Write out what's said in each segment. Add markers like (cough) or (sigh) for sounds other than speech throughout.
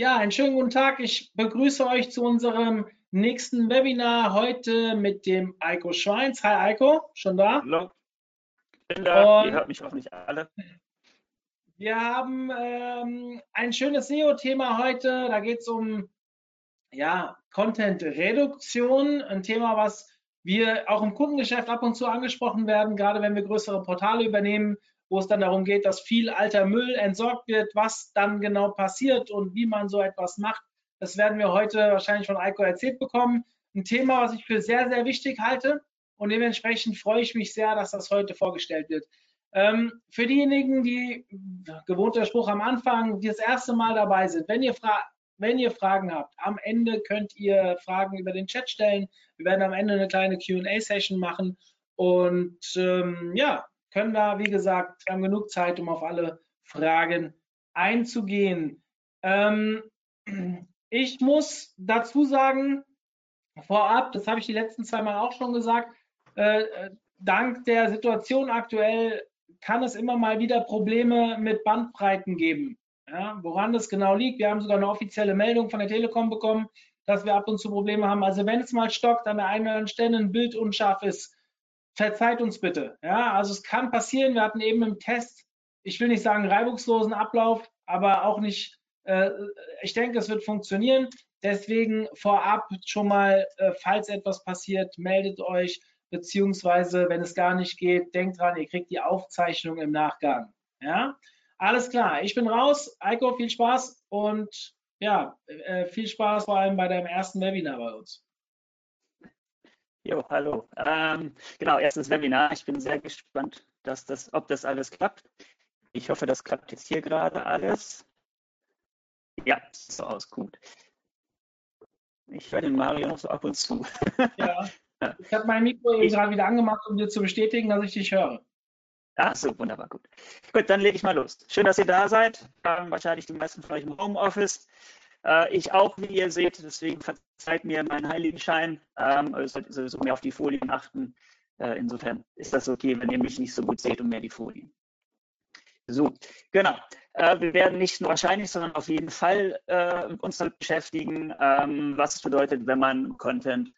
Ja, einen schönen guten Tag. Ich begrüße euch zu unserem nächsten Webinar heute mit dem Eiko Schweins. Hi Eiko, schon da? Hallo. Ich bin da, Und- ihr hört mich hoffentlich alle. Wir haben ähm, ein schönes SEO-Thema heute. Da geht es um ja, Content-Reduktion, ein Thema, was wir auch im Kundengeschäft ab und zu angesprochen werden, gerade wenn wir größere Portale übernehmen, wo es dann darum geht, dass viel alter Müll entsorgt wird, was dann genau passiert und wie man so etwas macht. Das werden wir heute wahrscheinlich von Eiko erzählt bekommen. Ein Thema, was ich für sehr, sehr wichtig halte und dementsprechend freue ich mich sehr, dass das heute vorgestellt wird. Ähm, für diejenigen, die gewohnter Spruch am Anfang, die das erste Mal dabei sind, wenn ihr, wenn ihr Fragen habt, am Ende könnt ihr Fragen über den Chat stellen. Wir werden am Ende eine kleine QA-Session machen und ähm, ja, können da, wie gesagt, haben genug Zeit, um auf alle Fragen einzugehen. Ähm, ich muss dazu sagen, vorab, das habe ich die letzten zwei Mal auch schon gesagt, äh, äh, dank der Situation aktuell kann es immer mal wieder Probleme mit Bandbreiten geben. Ja, woran das genau liegt, wir haben sogar eine offizielle Meldung von der Telekom bekommen, dass wir ab und zu Probleme haben. Also wenn es mal stockt, an der einen oder anderen Stelle ein Bild unscharf ist, verzeiht uns bitte. Ja, also es kann passieren. Wir hatten eben im Test, ich will nicht sagen reibungslosen Ablauf, aber auch nicht, äh, ich denke, es wird funktionieren. Deswegen vorab schon mal, äh, falls etwas passiert, meldet euch, beziehungsweise wenn es gar nicht geht, denkt dran, ihr kriegt die Aufzeichnung im Nachgang. Ja, alles klar. Ich bin raus. Eiko, viel Spaß und ja, äh, viel Spaß vor allem bei deinem ersten Webinar bei uns. Jo, hallo. Ähm, genau, erstes Webinar. Ich bin sehr gespannt, dass das, ob das alles klappt. Ich hoffe, das klappt jetzt hier gerade alles. Ja, sieht so aus, gut. Ich höre den Mario noch so ab und zu. (laughs) Ja. Ich habe mein Mikro eben Ich- gerade wieder angemacht, um dir zu bestätigen, dass ich dich höre. Ah, so, wunderbar, gut. Gut, dann lege ich mal los. Schön, dass ihr da seid. Ähm, wahrscheinlich die meisten von euch im Homeoffice. Äh, ich auch, wie ihr seht. Deswegen verzeiht mir meinen Heiligenschein. Ähm, also solltet sowieso mehr auf die Folien achten. Äh, insofern ist das okay, wenn ihr mich nicht so gut seht und mehr die Folien. So, genau. Äh, wir werden nicht nur wahrscheinlich, sondern auf jeden Fall äh, uns damit beschäftigen, ähm, was es bedeutet, wenn man Content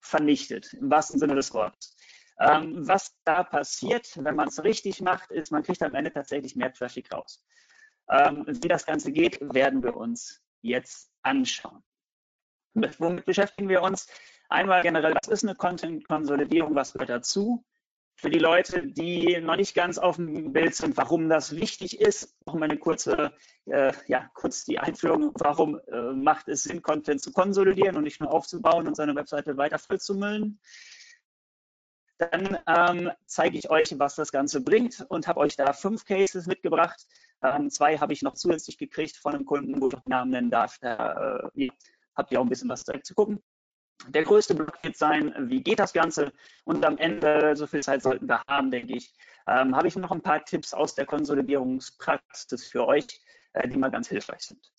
vernichtet, im wahrsten Sinne des Wortes. Ähm, was da passiert, wenn man es richtig macht, ist, man kriegt am Ende tatsächlich mehr Traffic raus. Ähm, wie das Ganze geht, werden wir uns jetzt anschauen. Mit, womit beschäftigen wir uns? Einmal generell, was ist eine Content-Konsolidierung, was gehört dazu? Für die Leute, die noch nicht ganz auf dem Bild sind, warum das wichtig ist, noch mal eine kurze, äh, ja, kurz die Einführung, warum äh, macht es Sinn, Content zu konsolidieren und nicht nur aufzubauen und seine Webseite weiter vollzumüllen. Dann ähm, zeige ich euch, was das Ganze bringt und habe euch da fünf Cases mitgebracht. Ähm, zwei habe ich noch zusätzlich gekriegt von einem Kunden, wo ich Namen nennen darf. Da äh, habt ihr auch ein bisschen was direkt zu gucken. Der größte Block wird sein, wie geht das Ganze? Und am Ende, so viel Zeit sollten wir haben, denke ich, ähm, habe ich noch ein paar Tipps aus der Konsolidierungspraxis für euch, äh, die mal ganz hilfreich sind.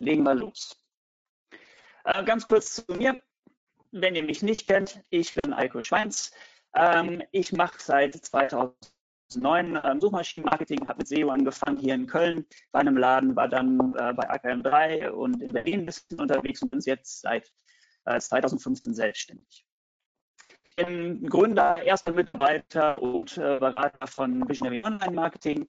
Legen wir los. Äh, ganz kurz zu mir. Wenn ihr mich nicht kennt, ich bin Eiko Schweins. Ähm, ich mache seit 2009 ähm, Suchmaschinenmarketing, habe mit SEO angefangen hier in Köln bei einem Laden, war dann äh, bei AKM3 und in Berlin ein bisschen unterwegs und bin jetzt seit äh, 2015 selbstständig. Ich bin Gründer, erster Mitarbeiter und äh, Berater von Visionary Online Marketing.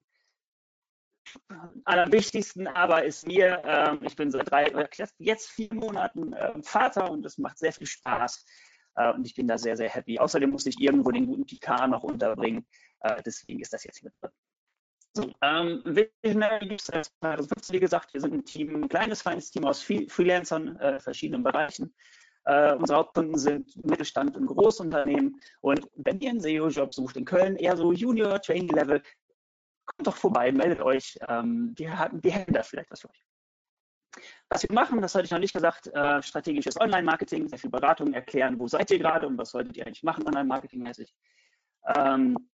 Allerwichtigsten aber ist mir, ähm, ich bin seit drei, äh, jetzt vier Monaten äh, Vater und es macht sehr viel Spaß äh, und ich bin da sehr, sehr happy. Außerdem musste ich irgendwo den guten PK noch unterbringen, äh, deswegen ist das jetzt hier drin. So, ähm, Visionary gibt es seit 2015, wie gesagt, wir sind ein Team, ein kleines, feines Team aus Free Freelancern, äh, verschiedenen Bereichen. Äh, unsere Hauptkunden sind Mittelstand und Großunternehmen. Und wenn ihr einen SEO-Job sucht in Köln, eher so Junior, Trainee-Level, kommt doch vorbei, meldet euch. Ähm, die, haben, die hätten da vielleicht was für euch. was wir machen, das hatte ich noch nicht gesagt, äh, strategisches Online-Marketing, sehr viel Beratung erklären, wo seid ihr gerade und was solltet ihr eigentlich machen Online-Marketing-mäßig. Ähm,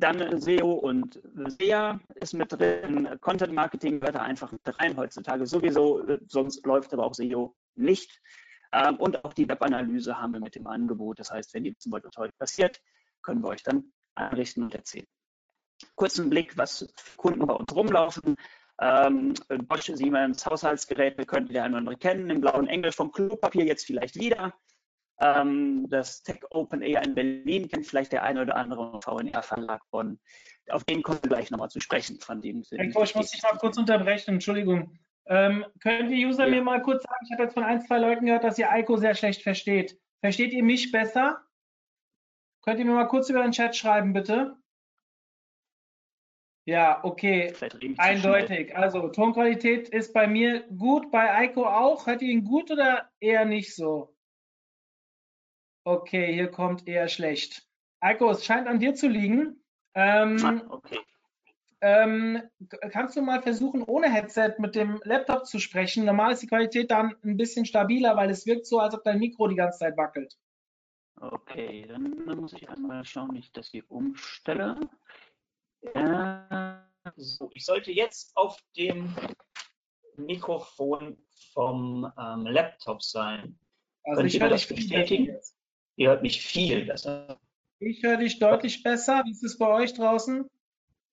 dann SEO und SEA ist mit drin, Content Marketing gehört da einfach mit rein, heutzutage sowieso, sonst läuft aber auch SEO nicht. Ähm, und auch die Webanalyse haben wir mit dem Angebot. Das heißt, wenn ihr zum Beispiel heute passiert, können wir euch dann einrichten und erzählen. Kurzen Blick, was Kunden bei uns rumlaufen. Ähm, Bosch, Siemens, Haushaltsgeräte könnten der eine oder andere kennen, im blauen Englisch vom Klopapier jetzt vielleicht wieder. Ähm, das Tech Open Air in Berlin kennt vielleicht der eine oder andere VNR Verlag von. Auf den kommen wir gleich nochmal zu sprechen. Von dem Herr ich muss dich mal kurz unterbrechen, Entschuldigung. Ähm, können die User ja. mir mal kurz sagen, ich habe jetzt von ein, zwei Leuten gehört, dass ihr Eiko sehr schlecht versteht. Versteht ihr mich besser? Könnt ihr mir mal kurz über den Chat schreiben, bitte? Ja, okay. Eindeutig. Also Tonqualität ist bei mir gut, bei Eiko auch. Hört ihr ihn gut oder eher nicht so? Okay, hier kommt eher schlecht. Eiko, es scheint an dir zu liegen. Ähm, ah, okay. Ähm, kannst du mal versuchen, ohne Headset mit dem Laptop zu sprechen? Normal ist die Qualität dann ein bisschen stabiler, weil es wirkt so, als ob dein Mikro die ganze Zeit wackelt. Okay, dann, muss ich einmal schauen, wie ich das hier umstelle. Ja, so, ich sollte jetzt auf dem Mikrofon vom ähm, Laptop sein. Also Könnt ich höre dich bestätigen? Ihr hört mich viel besser. Ich höre dich deutlich besser. Wie ist es bei euch draußen?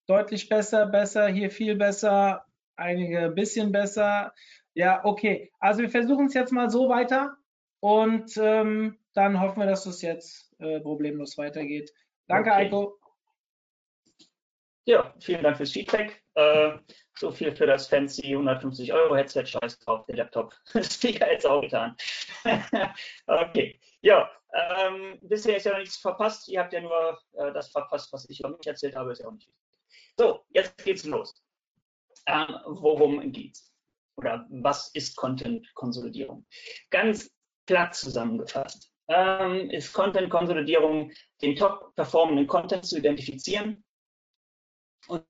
Deutlich besser, besser, hier viel besser, einige ein bisschen besser. Ja, okay. Also wir versuchen es jetzt mal so weiter und ähm, dann hoffen wir, dass es jetzt äh, problemlos weitergeht. Danke, okay. Eiko. Ja, vielen Dank fürs Feedback. Äh, so viel für das fancy 150 Euro Headset. Scheiß drauf, der Laptop. (laughs) Das Speaker jetzt auch getan. (laughs) okay. Ja, ähm, bisher ist ja noch nichts verpasst. Ihr habt ja nur äh, das verpasst, was ich über mich erzählt habe. Ist ja auch nicht wichtig. So, jetzt geht's los. Ähm, worum geht's? Oder was ist Content-Konsolidierung? Ganz platt zusammengefasst ähm, ist Content-Konsolidierung, den top performenden Content zu identifizieren und,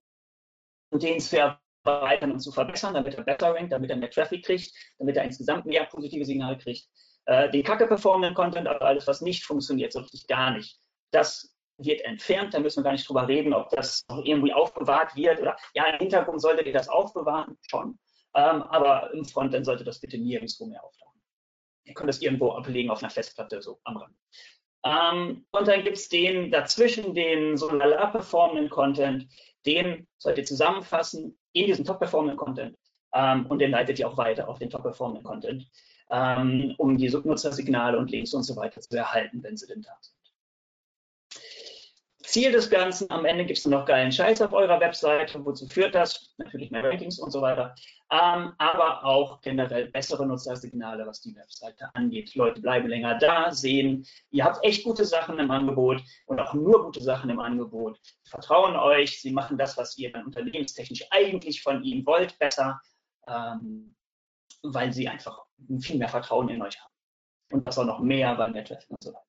und den zu erweitern und zu verbessern, damit er besser rankt, damit er mehr Traffic kriegt, damit er insgesamt mehr positive Signale kriegt. Äh, den kacke performenden Content, aber alles, was nicht funktioniert, so richtig gar nicht, das wird entfernt, da müssen wir gar nicht drüber reden, ob das noch irgendwie aufbewahrt wird oder ja, im Hintergrund solltet ihr das aufbewahren, schon. Ähm, aber im Frontend sollte das bitte nirgendwo mehr auftauchen. Ihr könnt das irgendwo ablegen auf einer Festplatte, so am Rand. Ähm, und dann gibt es den dazwischen, den so lala performenden Content, den sollt ihr zusammenfassen in diesen top-performenden Content ähm, und den leitet ihr auch weiter auf den top-performenden Content, ähm, um die Nutzersignale und Links und so weiter zu erhalten, wenn sie denn da sind. Ziel des Ganzen, am Ende gibt es noch geilen Scheiß auf eurer Webseite. Wozu führt das? Natürlich mehr Rankings und so weiter. Ähm, aber auch generell bessere Nutzersignale, was die Webseite angeht. Leute bleiben länger da, sehen, ihr habt echt gute Sachen im Angebot und auch nur gute Sachen im Angebot. Vertrauen euch, sie machen das, was ihr dann unternehmenstechnisch eigentlich von ihnen wollt, besser, ähm, weil sie einfach viel mehr Vertrauen in euch haben. Und das auch noch mehr beim Netzwerk und so weiter.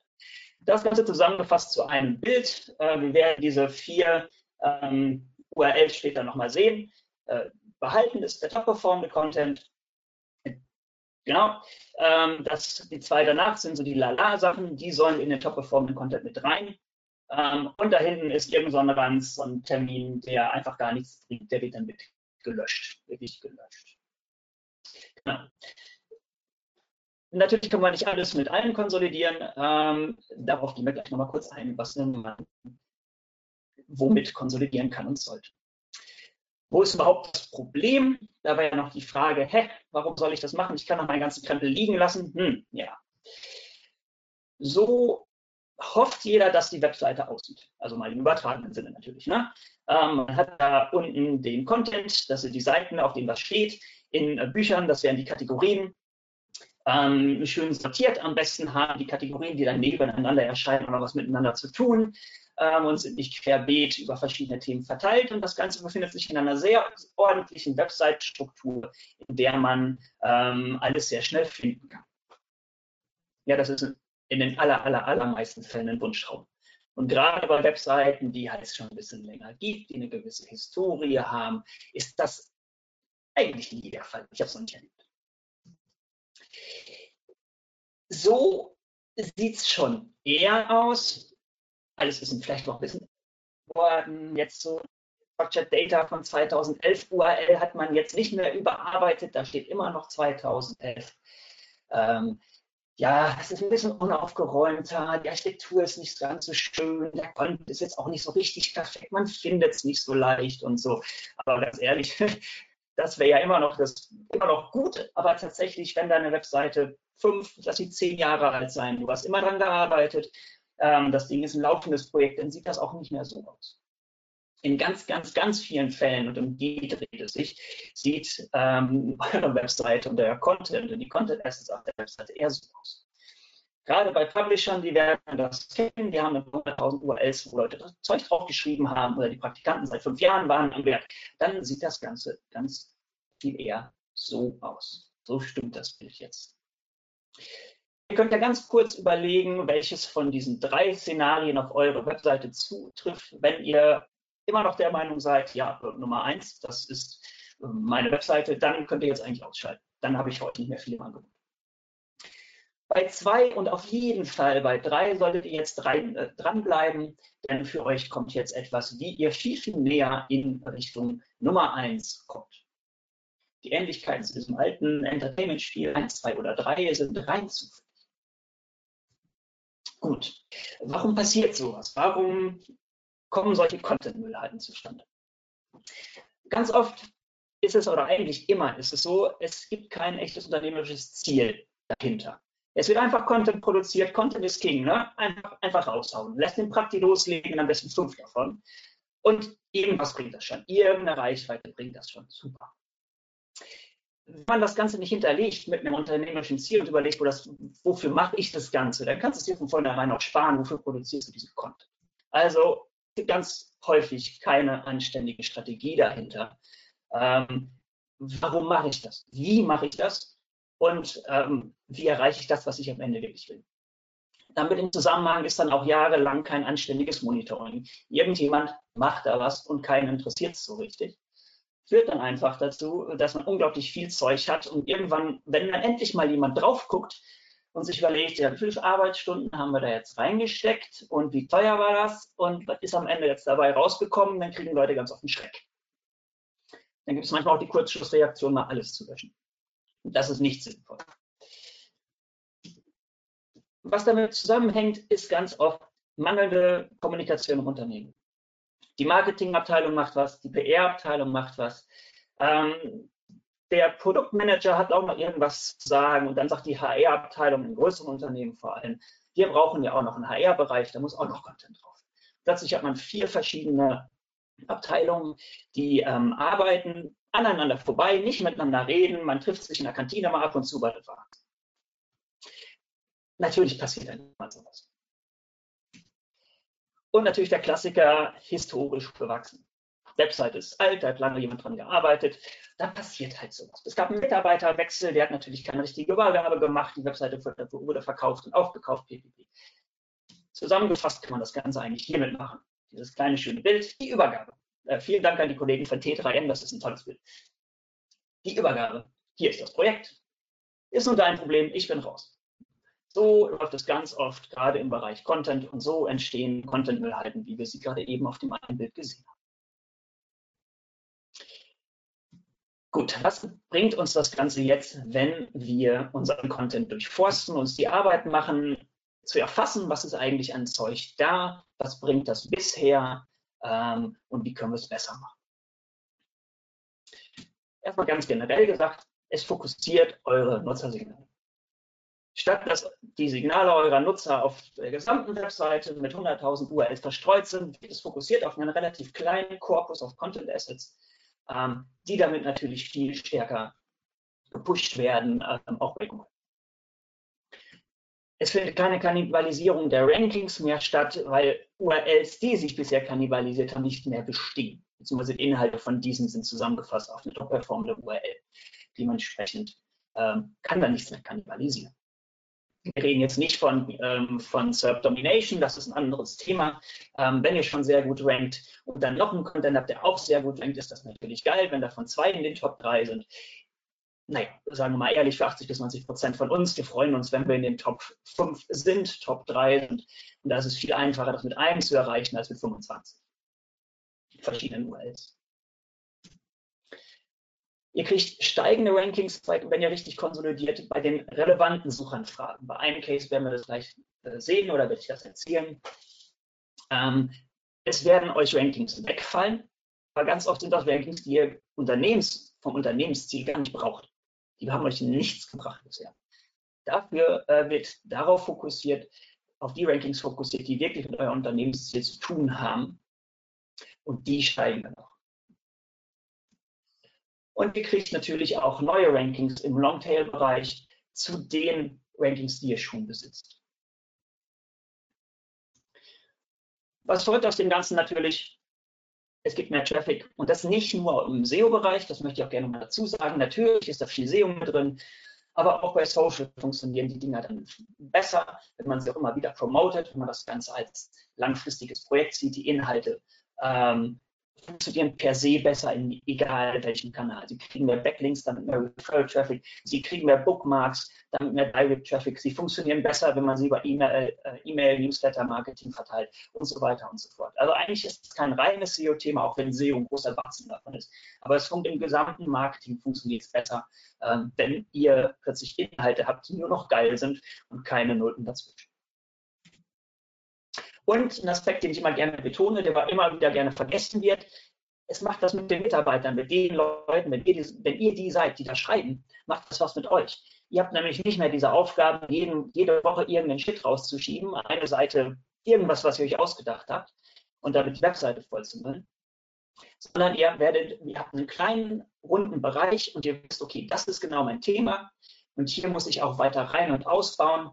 Das Ganze zusammengefasst zu einem Bild. Äh, wir werden diese vier ähm, URLs später nochmal sehen. Äh, behalten ist der top-performende Content. Genau. Ähm, das, die zwei danach sind so die Lala-Sachen, die sollen in den top-performenden Content mit rein. Ähm, und da hinten ist irgend so ein Ranz, so ein Termin, der einfach gar nichts bringt, der wird dann mit gelöscht, wirklich gelöscht. Genau. Natürlich kann man nicht alles mit allen konsolidieren. Ähm, darauf gehen wir gleich nochmal kurz ein, was man womit konsolidieren kann und sollte. Wo ist überhaupt das Problem? Da war ja noch die Frage, hä, warum soll ich das machen? Ich kann doch meinen ganzen Krempel liegen lassen. Hm, ja. So hofft jeder, dass die Webseite aussieht. Also mal im übertragenen Sinne natürlich. Ne? Ähm, man hat da unten den Content, das sind die Seiten, auf denen was steht. In äh, Büchern, das wären die Kategorien ähm, schön sortiert am besten haben, die Kategorien, die dann nebeneinander erscheinen, haben was miteinander zu tun ähm, und sind nicht querbeet über verschiedene Themen verteilt. Und das Ganze befindet sich in einer sehr ordentlichen Website-Struktur, in der man ähm, alles sehr schnell finden kann. Ja, das ist in den aller, aller, allermeisten Fällen ein Wunschtraum. Und gerade bei Webseiten, die halt schon ein bisschen länger gibt, die eine gewisse Historie haben, ist das eigentlich nie der Fall. Ich habe es noch nicht erlebt. So sieht es schon eher aus. Alles ist vielleicht noch ein bisschen worden. Jetzt so Structured Data von 2011 URL hat man jetzt nicht mehr überarbeitet. Da steht immer noch 2011. Ähm, ja, es ist ein bisschen unaufgeräumter, die Architektur ist nicht ganz so schön, der Content ist jetzt auch nicht so richtig perfekt, man findet es nicht so leicht und so. Aber ganz ehrlich, (laughs) das wäre ja immer noch das, immer noch gut, aber tatsächlich, wenn deine Webseite fünf, lass sie zehn Jahre alt sein, du hast immer dran gearbeitet, ähm, das Ding ist ein laufendes Projekt, dann sieht das auch nicht mehr so aus. In ganz, ganz, ganz vielen Fällen, und um die dreht es sich, sieht ähm, (laughs) eure Webseite und der Content und die Content Assets auf der Webseite eher so aus. Gerade bei Publishern, die werden das kennen, die haben 100.000 URLs, wo Leute das Zeug draufgeschrieben haben oder die Praktikanten seit fünf Jahren waren am Werk. Dann sieht das Ganze ganz viel eher so aus. So stimmt das Bild jetzt. Ihr könnt ja ganz kurz überlegen, welches von diesen drei Szenarien auf eure Webseite zutrifft, wenn ihr immer noch der Meinung seid, ja, Nummer eins, das ist ähm, meine Webseite, dann könnt ihr jetzt eigentlich ausschalten. Dann habe ich heute nicht mehr viel im Angebot. Bei zwei und auf jeden Fall bei drei solltet ihr jetzt rein, äh, dranbleiben, denn für euch kommt jetzt etwas, wie ihr viel, viel näher in Richtung Nummer eins kommt. Die Ähnlichkeiten zu diesem alten Entertainment-Spiel 1, 2 oder 3 sind rein zufällig. Gut, warum passiert sowas? Warum kommen solche Content-Müllhalten zustande? Ganz oft ist es, oder eigentlich immer ist es so, es gibt kein echtes unternehmerisches Ziel dahinter. Es wird einfach Content produziert, Content ist King, ne? einfach, einfach raushauen. Lässt den Prakti loslegen, am besten fünf davon. Und irgendwas bringt das schon. Irgendeine Reichweite bringt das schon. Super wenn man das Ganze nicht hinterlegt mit einem unternehmerischen Ziel und überlegt, wo das, wofür mache ich das Ganze, dann kannst du es dir von vornherein auch sparen, wofür produzierst du diesen Content. Also ganz häufig keine anständige Strategie dahinter. Ähm, warum mache ich das? Wie mache ich das? Und ähm, wie erreiche ich das, was ich am Ende wirklich will? Damit im Zusammenhang ist dann auch jahrelang kein anständiges Monitoring. Irgendjemand macht da was und keinen interessiert es so richtig führt dann einfach dazu, dass man unglaublich viel Zeug hat und irgendwann, wenn dann endlich mal jemand drauf guckt und sich überlegt, ja, wie viele Arbeitsstunden haben wir da jetzt reingesteckt und wie teuer war das und was ist am Ende jetzt dabei rausgekommen, dann kriegen Leute ganz oft einen Schreck. Dann gibt es manchmal auch die Kurzschlussreaktion, mal alles zu löschen. Und das ist nicht sinnvoll. Was damit zusammenhängt, ist ganz oft mangelnde Kommunikation im Unternehmen. Die Marketingabteilung macht was, die PR-Abteilung macht was. Ähm, der Produktmanager hat auch noch irgendwas zu sagen und dann sagt die HR-Abteilung in größeren Unternehmen vor allem, wir brauchen ja auch noch einen HR-Bereich, da muss auch noch Content drauf. Plötzlich hat man vier verschiedene Abteilungen, die ähm, arbeiten aneinander vorbei, nicht miteinander reden, man trifft sich in der Kantine mal ab und zu, weil das war. Natürlich passiert dann mal sowas. Und natürlich der Klassiker, historisch bewachsen. Website ist alt, da hat lange jemand dran gearbeitet. Da passiert halt sowas. Es gab einen Mitarbeiterwechsel, der hat natürlich keine richtige Übergabe gemacht. Die Webseite wurde verkauft und aufgekauft, ppp. Zusammengefasst kann man das Ganze eigentlich hiermit machen. Dieses kleine schöne Bild, die Übergabe. Äh, vielen Dank an die Kollegen von T3N, das ist ein tolles Bild. Die Übergabe. Hier ist das Projekt. Ist nur dein Problem, ich bin raus. So läuft es ganz oft, gerade im Bereich Content, und so entstehen Content-Müllhalten, wie wir sie gerade eben auf dem einen Bild gesehen haben. Gut, was bringt uns das Ganze jetzt, wenn wir unseren Content durchforsten, uns die Arbeit machen, zu erfassen, was ist eigentlich an Zeug da, was bringt das bisher ähm, und wie können wir es besser machen. Erstmal ganz generell gesagt, es fokussiert eure Nutzersignale. Statt dass die Signale eurer Nutzer auf der gesamten Webseite mit 100.000 URLs verstreut sind, wird es fokussiert auf einen relativ kleinen Korpus of Content Assets, ähm, die damit natürlich viel stärker gepusht werden, ähm, auch bei Google. Es findet keine Kannibalisierung der Rankings mehr statt, weil URLs, die sich bisher kannibalisiert haben, nicht mehr bestehen. Beziehungsweise Inhalte von diesen sind zusammengefasst auf eine top-performende URL. Dementsprechend ähm, kann da nichts mehr kannibalisieren. Wir reden jetzt nicht von, ähm, von SERP Domination, das ist ein anderes Thema. Ähm, wenn ihr schon sehr gut rankt und dann noch einen Content habt, der auch sehr gut rankt, ist das natürlich geil, wenn davon zwei in den Top 3 sind. Naja, sagen wir mal ehrlich, für 80 bis 90 Prozent von uns, wir freuen uns, wenn wir in den Top 5 sind, Top 3 sind. Und da ist es viel einfacher, das mit einem zu erreichen, als mit 25 verschiedenen URLs. Ihr kriegt steigende Rankings, wenn ihr richtig konsolidiert, bei den relevanten Suchanfragen. Bei einem Case werden wir das gleich äh, sehen oder werde ich das erzählen. Ähm, es werden euch Rankings wegfallen, aber ganz oft sind das Rankings, die ihr Unternehmens, vom Unternehmensziel gar nicht braucht. Die haben euch nichts gebracht bisher. Dafür äh, wird darauf fokussiert, auf die Rankings fokussiert, die wirklich mit eurem Unternehmensziel zu tun haben. Und die steigen dann auch. Und ihr kriegt natürlich auch neue Rankings im Longtail-Bereich zu den Rankings, die ihr schon besitzt. Was folgt aus dem Ganzen natürlich? Es gibt mehr Traffic. Und das nicht nur im SEO-Bereich, das möchte ich auch gerne mal dazu sagen. Natürlich ist da viel SEO mit drin, aber auch bei Social funktionieren die Dinger dann besser, wenn man sie auch immer wieder promotet, wenn man das Ganze als langfristiges Projekt sieht, die Inhalte. Ähm, funktionieren per se besser in egal welchem Kanal. Sie kriegen mehr Backlinks, damit mehr Referral Traffic, sie kriegen mehr Bookmarks, damit mehr Direct Traffic, sie funktionieren besser, wenn man sie über E-Mail, äh, e Newsletter, Marketing verteilt und so weiter und so fort. Also eigentlich ist es kein reines SEO-Thema, auch wenn SEO ein großer Batzen davon ist. Aber es funktioniert im gesamten Marketing funktioniert es besser, ähm, wenn ihr plötzlich Inhalte habt, die nur noch geil sind und keine Nullen dazwischen. Und ein Aspekt, den ich immer gerne betone, der immer wieder gerne vergessen wird, es macht das mit den Mitarbeitern, mit den Leuten, wenn ihr, die, wenn ihr die seid, die da schreiben, macht das was mit euch. Ihr habt nämlich nicht mehr diese Aufgabe, jeden, jede Woche irgendeinen Shit rauszuschieben, eine Seite, irgendwas, was ihr euch ausgedacht habt und damit die Webseite voll zu machen, sondern ihr werdet, ihr habt einen kleinen, runden Bereich und ihr wisst, okay, das ist genau mein Thema und hier muss ich auch weiter rein und ausbauen.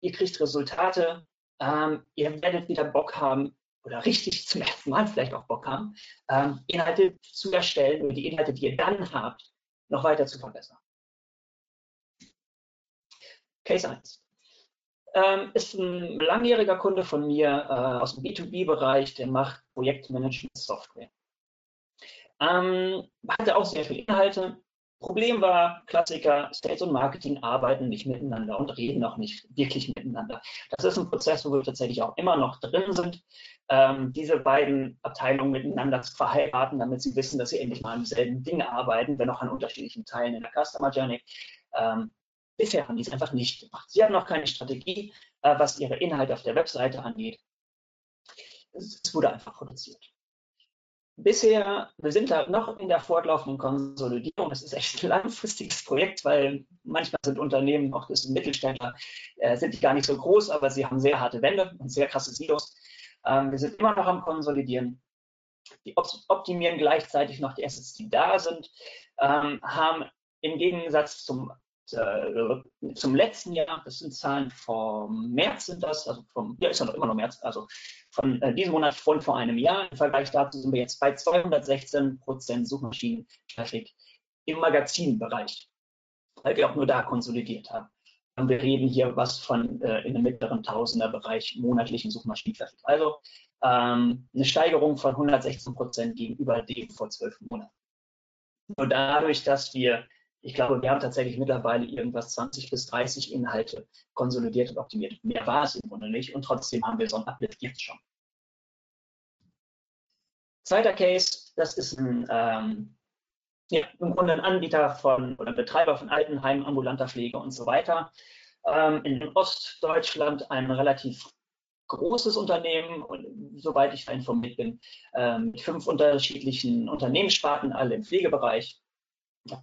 Ihr kriegt Resultate, ähm, ihr werdet wieder Bock haben oder richtig zum ersten Mal vielleicht auch Bock haben, ähm, Inhalte zu erstellen und die Inhalte, die ihr dann habt, noch weiter zu verbessern. Case 1. Ähm, ist ein langjähriger Kunde von mir äh, aus dem B2B-Bereich, der macht Projektmanagement-Software. Ähm, hatte auch sehr viele Inhalte, Problem war, Klassiker, Sales und Marketing arbeiten nicht miteinander und reden auch nicht wirklich miteinander. Das ist ein Prozess, wo wir tatsächlich auch immer noch drin sind, ähm, diese beiden Abteilungen miteinander zu verheiraten, damit sie wissen, dass sie endlich mal an demselben Ding arbeiten, wenn auch an unterschiedlichen Teilen in der Customer Journey. Ähm, bisher haben die es einfach nicht gemacht. Sie haben noch keine Strategie, äh, was ihre Inhalte auf der Webseite angeht. Es wurde einfach produziert bisher, wir sind da noch in der fortlaufenden Konsolidierung. Das ist echt ein langfristiges Projekt, weil manchmal sind Unternehmen, auch das Mittelständler, äh, sind die gar nicht so groß, aber sie haben sehr harte Wände und sehr krasse Silos. Ähm, wir sind immer noch am Konsolidieren. Die optimieren gleichzeitig noch die Assets, die da sind, ähm, haben im Gegensatz zum äh, zum letzten Jahr, das sind Zahlen vom März sind das, also vom, ja, ist ja noch immer noch März, also von äh, diesem Monat von vor einem Jahr. Im Vergleich dazu sind wir jetzt bei 216 Prozent Suchmaschinen-Traffic im Magazinbereich, weil wir auch nur da konsolidiert haben. Und wir reden hier was von äh, in einem mittleren Tausenderbereich monatlichen Suchmaschinen-Traffic. Also ähm, eine Steigerung von 116 Prozent gegenüber dem vor zwölf Monaten. Nur dadurch, dass wir ich glaube, wir haben tatsächlich mittlerweile irgendwas 20 bis 30 Inhalte konsolidiert und optimiert. Mehr war es im Grunde nicht und trotzdem haben wir so einen Uplift jetzt schon. Zweiter Case, das ist ein, ähm, ja, im Grunde ein Anbieter von oder Betreiber von Altenheimen, ambulanter Pflege und so weiter. Ähm, in Ostdeutschland ein relativ großes Unternehmen und soweit ich da informiert bin, ähm, mit fünf unterschiedlichen Unternehmenssparten, alle im Pflegebereich.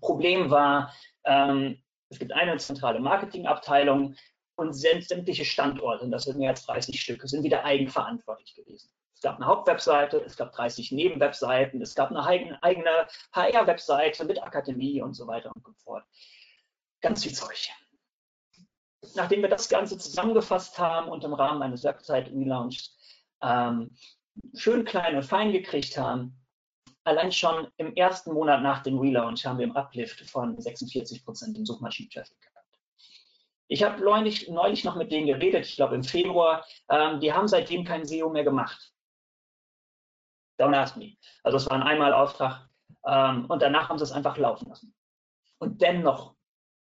Problem war, ähm, es gibt eine zentrale Marketingabteilung und sämtliche Standorte, und das sind mehr als 30 Stück, sind wieder eigenverantwortlich gewesen. Es gab eine Hauptwebseite, es gab 30 Nebenwebseiten, es gab eine eigene HR-Webseite mit Akademie und so weiter und so fort. Ganz viel Zeug. Nachdem wir das Ganze zusammengefasst haben und im Rahmen eines Website-Relaunchs ähm, schön klein und fein gekriegt haben, allein schon im ersten Monat nach dem Relaunch haben wir im Uplift von 46 Prozent im Suchmaschinen-Traffic gehabt. Ich habe neulich, neulich noch mit denen geredet, ich glaube im Februar. Ähm, die haben seitdem kein SEO mehr gemacht. Don't ask me. Also es war ein Einmalauftrag ähm, und danach haben sie es einfach laufen lassen. Und dennoch,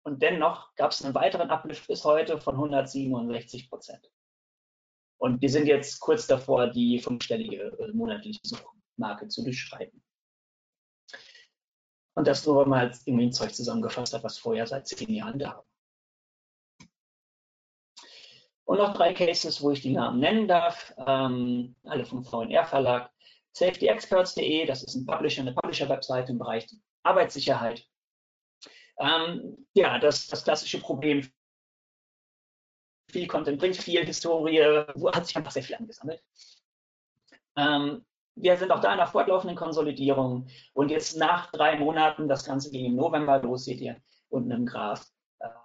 und dennoch gab es einen weiteren Uplift bis heute von 167 Prozent. Und wir sind jetzt kurz davor, die fünfstellige äh, monatliche Suchmarke zu durchschreiten. Und das weil man halt irgendwie ein Zeug zusammengefasst hat, was vorher seit zehn Jahren da war. Und noch drei Cases, wo ich die Namen nennen darf, ähm, alle vom VNR Verlag. SafetyExperts.de, das ist ein Publisher, eine Publisher-Webseite im Bereich Arbeitssicherheit. Ähm, ja, das, das klassische Problem. Viel Content bringt viel Historie, wo hat sich einfach sehr viel angesammelt. Ähm, wir sind auch da in der fortlaufenden Konsolidierung und jetzt nach drei Monaten, das Ganze ging im November los, seht ihr unten im Graph,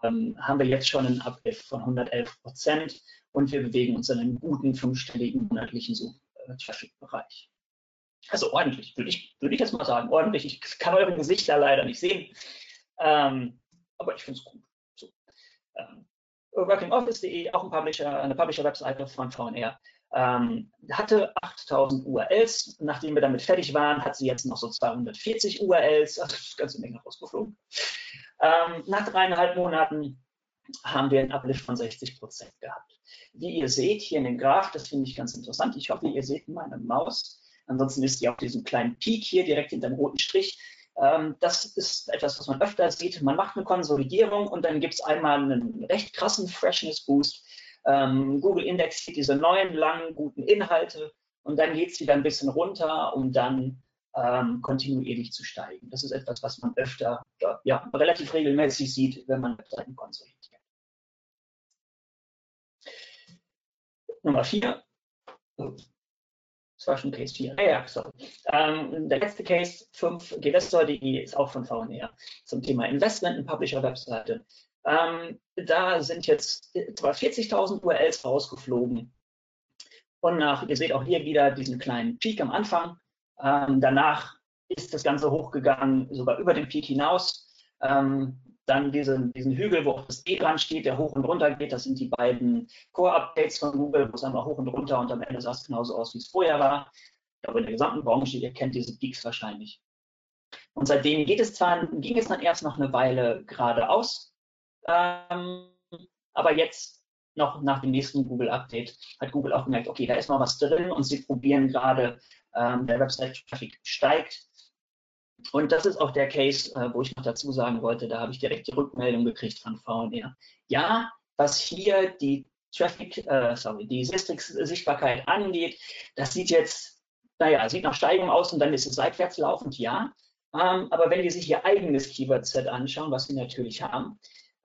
ähm, haben wir jetzt schon einen Uplift von 111 Prozent und wir bewegen uns in einem guten fünfstelligen monatlichen Traffic-Bereich. Also ordentlich, würde ich, würde ich jetzt mal sagen, ordentlich. Ich kann eure Gesichter leider nicht sehen, ähm, aber ich finde es gut. So. Ähm, WorkingOffice.de, auch ein Publisher, eine Publisher-Webseite von VNR, ähm, hatte 8000 URLs. Nachdem wir damit fertig waren, hat sie jetzt noch so 240 URLs, also das ganze Menge rausgeflogen. Ähm, nach dreieinhalb Monaten haben wir einen Uplift von 60 Prozent gehabt. Wie ihr seht hier in dem Graph, das finde ich ganz interessant. Ich hoffe, ihr seht meine Maus. Ansonsten ist die auf diesem kleinen Peak hier direkt hinter dem roten Strich. Ähm, das ist etwas, was man öfter sieht. Man macht eine Konsolidierung und dann gibt es einmal einen recht krassen Freshness Boost. Ähm, Google indexiert diese neuen, langen, guten Inhalte und dann geht es wieder ein bisschen runter, um dann ähm, kontinuierlich zu steigen. Das ist etwas, was man öfter, ja, relativ regelmäßig sieht, wenn man Webseiten konsolidiert. Nummer vier. Das war schon Case 4. Ah, ja, sorry. Ähm, der letzte Case 5, Gewässer.de, ist auch von VNR zum Thema Investment in Publisher-Webseite. Ähm, da sind jetzt etwa 40.000 URLs rausgeflogen. Und nach, ihr seht auch hier wieder diesen kleinen Peak am Anfang. Ähm, danach ist das Ganze hochgegangen, sogar über den Peak hinaus. Ähm, dann diesen, diesen Hügel, wo auch das E dran steht, der hoch und runter geht. Das sind die beiden Core-Updates von Google, wo es einmal hoch und runter und am Ende sah es genauso aus, wie es vorher war. Aber in der gesamten Branche, ihr kennt diese Peaks wahrscheinlich. Und seitdem geht es zwar, ging es dann erst noch eine Weile geradeaus, ähm, aber jetzt noch nach dem nächsten Google-Update hat Google auch gemerkt, okay, da ist mal was drin und sie probieren gerade, ähm, der Website-Traffic steigt. Und das ist auch der Case, äh, wo ich noch dazu sagen wollte, da habe ich direkt die Rückmeldung gekriegt von VNR. Ja, was hier die Traffic, äh, sorry, die Sichtbarkeit angeht, das sieht jetzt, naja, sieht nach Steigung aus und dann ist es seitwärts laufend, ja. Ähm, aber wenn die sich ihr eigenes Keyword-Set anschauen, was sie natürlich haben,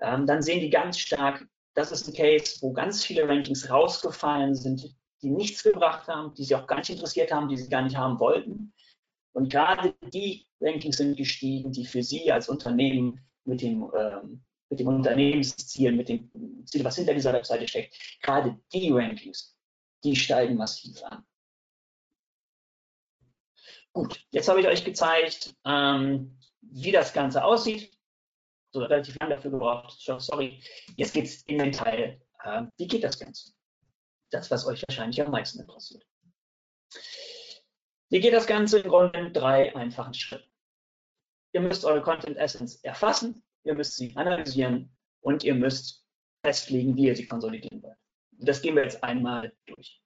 ähm, dann sehen die ganz stark, das ist ein Case, wo ganz viele Rankings rausgefallen sind, die nichts gebracht haben, die sie auch gar nicht interessiert haben, die sie gar nicht haben wollten. Und gerade die Rankings sind gestiegen, die für Sie als Unternehmen mit dem, ähm, mit dem Unternehmensziel, mit dem Ziel, was hinter dieser Webseite steckt, gerade die Rankings, die steigen massiv an. Gut, jetzt habe ich euch gezeigt, ähm, wie das Ganze aussieht. So relativ lange dafür gebraucht. Sorry. Jetzt geht es in den Teil. Äh, wie geht das Ganze? Das, was euch wahrscheinlich am meisten interessiert. Wie geht das Ganze im Grunde in drei einfachen Schritten? Ihr müsst eure Content Essence erfassen, ihr müsst sie analysieren und ihr müsst festlegen, wie ihr sie konsolidieren wollt. Das gehen wir jetzt einmal durch.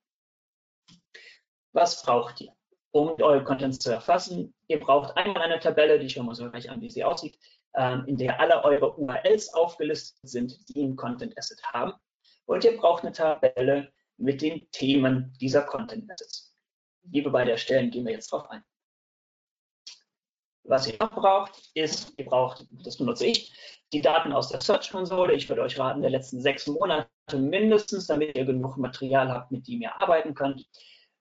Was braucht ihr, um eure Content zu erfassen? Ihr braucht einmal eine Tabelle, die schauen wir uns gleich an, wie sie aussieht, in der alle eure URLs aufgelistet sind, die ein Content Asset haben. Und ihr braucht eine Tabelle mit den Themen dieser Content Assets wir bei der Stellen gehen wir jetzt drauf ein. Was ihr noch braucht, ist, ihr braucht, das benutze ich, die Daten aus der Search-Konsole. Ich würde euch raten, der letzten sechs Monate mindestens, damit ihr genug Material habt, mit dem ihr arbeiten könnt.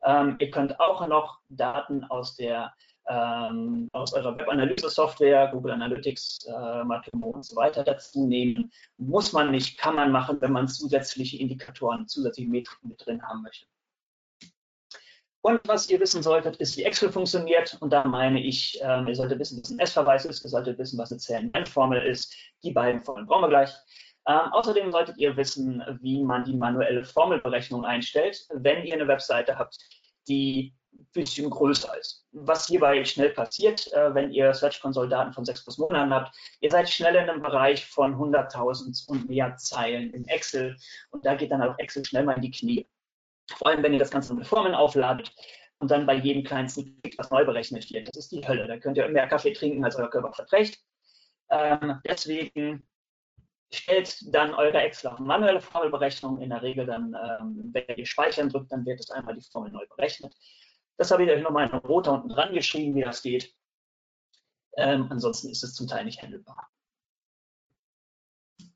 Ähm, ihr könnt auch noch Daten aus der ähm, aus eurer Web-Analyse-Software, Google Analytics, äh, Matomo und so weiter dazu nehmen. Muss man nicht, kann man machen, wenn man zusätzliche Indikatoren, zusätzliche Metriken mit drin haben möchte. Und was ihr wissen solltet, ist, wie Excel funktioniert. Und da meine ich, ähm, ihr solltet wissen, was ein S-Verweis ist, ihr solltet wissen, was eine CNN-Formel ist. Die beiden Formeln brauchen wir gleich. Ähm, außerdem solltet ihr wissen, wie man die manuelle Formelberechnung einstellt, wenn ihr eine Webseite habt, die bisschen größer ist. Was hierbei schnell passiert, äh, wenn ihr Search Console Daten von sechs plus Monaten habt, ihr seid schnell in einem Bereich von 100.000 und mehr Zeilen in Excel und da geht dann auch Excel schnell mal in die Knie. Vor allem, wenn ihr das Ganze mit Formeln aufladet und dann bei jedem kleinsten Klick was neu berechnet wird. Das ist die Hölle. Da könnt ihr mehr Kaffee trinken, als euer Körper verträgt. Ähm, deswegen stellt dann eure Excel auf manuelle Formelberechnung. In der Regel dann, ähm, wenn ihr Speichern drückt, dann wird es einmal die Formel neu berechnet. Das habe ich euch nochmal in roter unten dran geschrieben, wie das geht. Ähm, ansonsten ist es zum Teil nicht handelbar.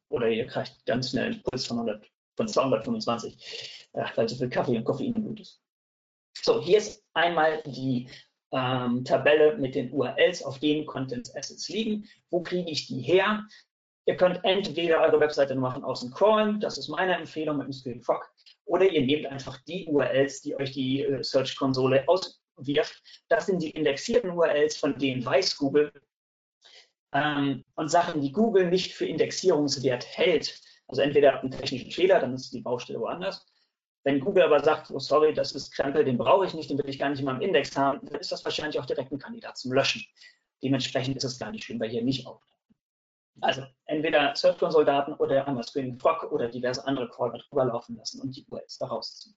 Oder ihr kriegt ganz schnell einen Puls von, 100, von 225, äh, weil so viel Kaffee und Koffein Blut ist. So, hier ist einmal die ähm, Tabelle mit den URLs, auf denen Content Assets liegen. Wo kriege ich die her? Ihr könnt entweder eure Webseite machen außen crawlen, das ist meine Empfehlung mit dem Screen Frog, oder ihr nehmt einfach die URLs, die euch die äh, Search-Konsole auswirft. Das sind die indexierten URLs, von denen weiß Google. Ähm, und Sachen, die Google nicht für Indexierungswert hält, also entweder habt einen technischen Fehler, dann ist die Baustelle woanders, wenn Google aber sagt, oh sorry, das ist Krempel, den brauche ich nicht, den will ich gar nicht in meinem Index haben, dann ist das wahrscheinlich auch direkt ein Kandidat zum Löschen. Dementsprechend ist es gar nicht schlimm, weil hier nicht auftaucht. Also entweder Search Console Daten oder einmal Screening Frog oder diverse andere Crawler drüber laufen lassen und die URLs da rausziehen.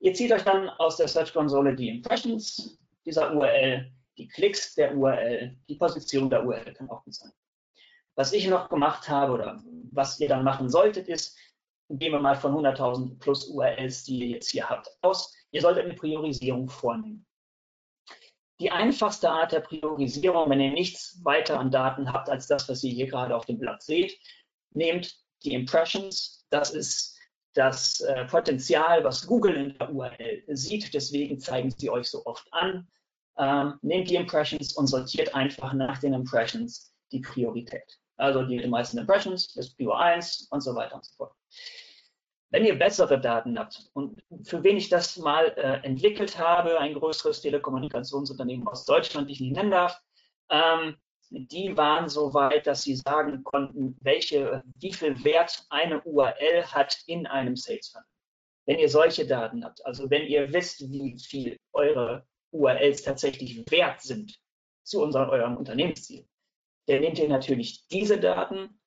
Ihr zieht euch dann aus der Search Konsole die Impressions dieser URL, die Klicks der URL, die Position der URL kann auch gut sein. Was ich noch gemacht habe oder was ihr dann machen solltet, ist, gehen wir mal von 100.000 plus URLs, die ihr jetzt hier habt, aus. Ihr solltet eine Priorisierung vornehmen. Die einfachste Art der Priorisierung, wenn ihr nichts weiter an Daten habt als das, was ihr hier gerade auf dem Blatt seht, nehmt die Impressions. Das ist das äh, Potenzial, was Google in der URL sieht. Deswegen zeigen sie euch so oft an. Ähm, nehmt die Impressions und sortiert einfach nach den Impressions die Priorität. Also die, meisten Impressions ist Prio 1 und so weiter und so fort. Wenn ihr bessere Daten habt und für wen ich das mal äh, entwickelt habe, ein größeres Telekommunikationsunternehmen aus Deutschland, die ich nicht nennen darf, ähm, die waren so weit, dass sie sagen konnten, welche, wie viel Wert eine URL hat in einem Sales Funnel. Wenn ihr solche Daten habt, also wenn ihr wisst, wie viel eure URLs tatsächlich wert sind zu unserem, eurem Unternehmensziel, dann nehmt ihr natürlich diese Daten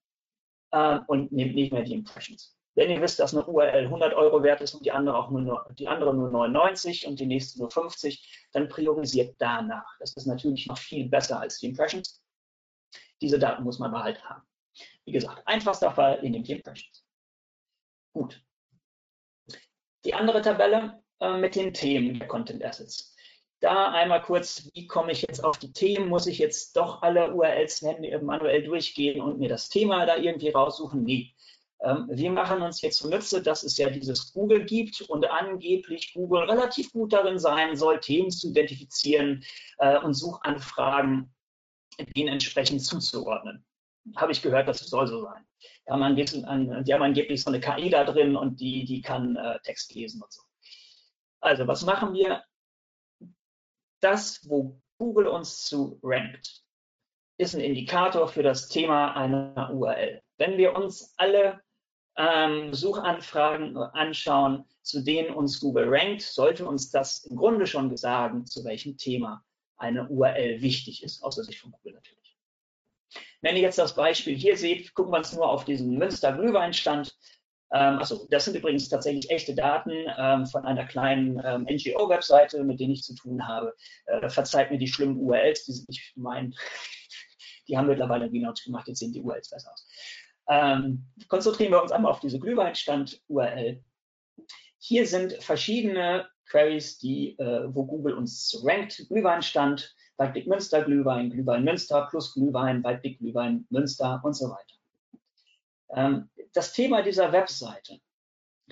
äh, und nehmt nicht mehr die Impressions. Wenn ihr wisst, dass eine URL 100 Euro wert ist und die andere auch nur, die andere nur 99 und die nächste nur 50, dann priorisiert danach. Das ist natürlich noch viel besser als die Impressions. Diese Daten muss man behalten haben. Wie gesagt, einfachster Fall, ihr nehmt die Impressions. Gut. Die andere Tabelle äh, mit den Themen der Content Assets. Da einmal kurz, wie komme ich jetzt auf die Themen? Muss ich jetzt doch alle URLs manuell durchgehen und mir das Thema da irgendwie raussuchen? Nee. Ähm, wir machen uns jetzt zunutze, dass es ja dieses Google gibt und angeblich Google relativ gut darin sein soll, Themen zu identifizieren äh, und Suchanfragen denen entsprechend zuzuordnen. Habe ich gehört, das soll so sein. Die haben, angeblich, die haben angeblich so eine KI da drin und die, die kann äh, Text lesen und so. Also, was machen wir? Das, wo Google uns zu rankt, ist ein Indikator für das Thema einer URL. Wenn wir uns alle ähm, Suchanfragen anschauen, zu denen uns Google rankt, sollte uns das im Grunde schon sagen, zu welchem Thema eine URL wichtig ist, aus der Sicht von Google natürlich. Wenn ihr jetzt das Beispiel hier seht, gucken wir uns nur auf diesen Münster Glühweinstand. Ähm, achso, das sind übrigens tatsächlich echte Daten ähm, von einer kleinen ähm, NGO-Webseite, mit denen ich zu tun habe. Äh, verzeiht mir die schlimmen URLs, die sind nicht mein. (laughs) Die haben mittlerweile Relaunch gemacht, jetzt sehen die URLs besser aus. Ähm, konzentrieren wir uns einmal auf diese Glühweinstand-URL. Hier sind verschiedene Queries, die, äh, wo Google uns rankt. Glühweinstand, Weidbig Münster Glühwein, Glühwein Münster plus Glühwein, Weidbig Glühwein Münster und so weiter. Ähm, das Thema dieser Webseite,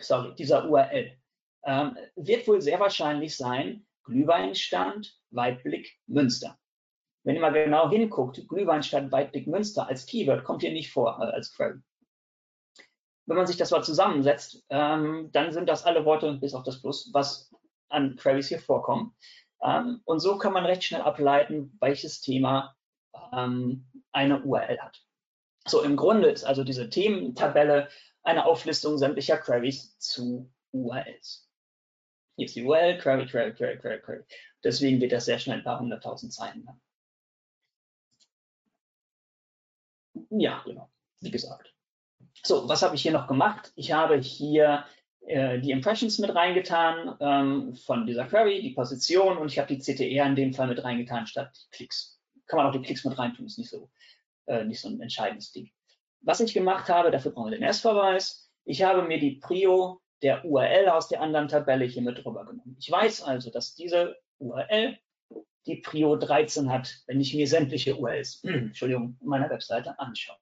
sorry, dieser URL, ähm, wird wohl sehr wahrscheinlich sein Glühweinstand Weitblick Münster. Wenn ihr mal genau hinguckt, Glühweinstadt Weidblick Münster als Keyword kommt hier nicht vor äh, als Query. Wenn man sich das mal zusammensetzt, ähm, dann sind das alle Worte bis auf das Plus, was an Queries hier vorkommen. Ähm, und so kann man recht schnell ableiten, welches Thema ähm, eine URL hat. So, im Grunde ist also diese Thementabelle eine Auflistung sämtlicher Queries zu URLs. Hier ist die URL, Query, Query, Query, Query, Query. Deswegen wird das sehr schnell ein paar hunderttausend Zeilen lang. Ja, genau, wie gesagt. So, was habe ich hier noch gemacht? Ich habe hier äh, die Impressions mit reingetan ähm, von dieser Query, die Position und ich habe die CTR in dem Fall mit reingetan statt Klicks. Kann man auch die Klicks mit reintun, ist nicht so, äh, nicht so ein entscheidendes Ding. Was ich gemacht habe, dafür brauchen wir den S-Verweis. Ich habe mir die Prio der URL aus der anderen Tabelle hier mit drüber genommen. Ich weiß also, dass diese URL die Prio 13 hat, wenn ich mir sämtliche URLs, (clears throat) Entschuldigung, meiner Webseite anschaue.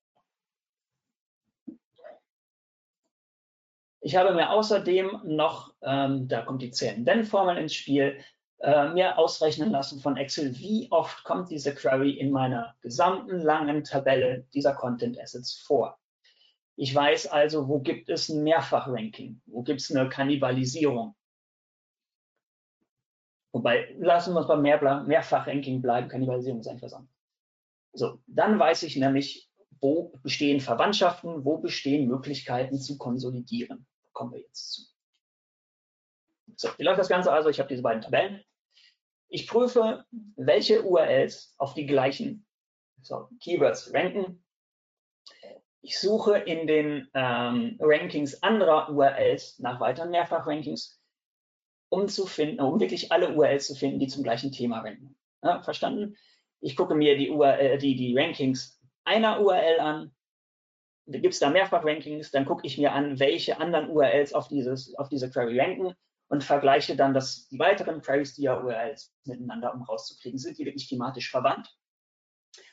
Ich habe mir außerdem noch, ähm, da kommt die Zählen-Denn-Formel ins Spiel, äh, mir ausrechnen lassen von Excel, wie oft kommt diese Query in meiner gesamten langen Tabelle dieser Content Assets vor. Ich weiß also, wo gibt es ein Mehrfachranking, wo gibt es eine Kannibalisierung. Wobei, lassen wir uns beim Mehr Mehrfachranking bleiben, Kannibalisierung ist einfach so. So, dann weiß ich nämlich, wo bestehen Verwandtschaften, wo bestehen Möglichkeiten zu konsolidieren. Kommen wir jetzt zu. So, wie läuft das Ganze also? Ich habe diese beiden Tabellen. Ich prüfe, welche URLs auf die gleichen so, Keywords ranken. Ich suche in den ähm, Rankings anderer URLs nach weiteren Mehrfachrankings, um zu finden, um wirklich alle URLs zu finden, die zum gleichen Thema ranken. Ja, verstanden? Ich gucke mir die, URL, die, die Rankings einer URL an, gibt es da Mehrfach-Rankings, dann gucke ich mir an, welche anderen URLs auf, dieses, auf diese Query ranken und vergleiche dann das, die weiteren Queries dieser URLs miteinander, um rauszukriegen, sind die wirklich thematisch verwandt?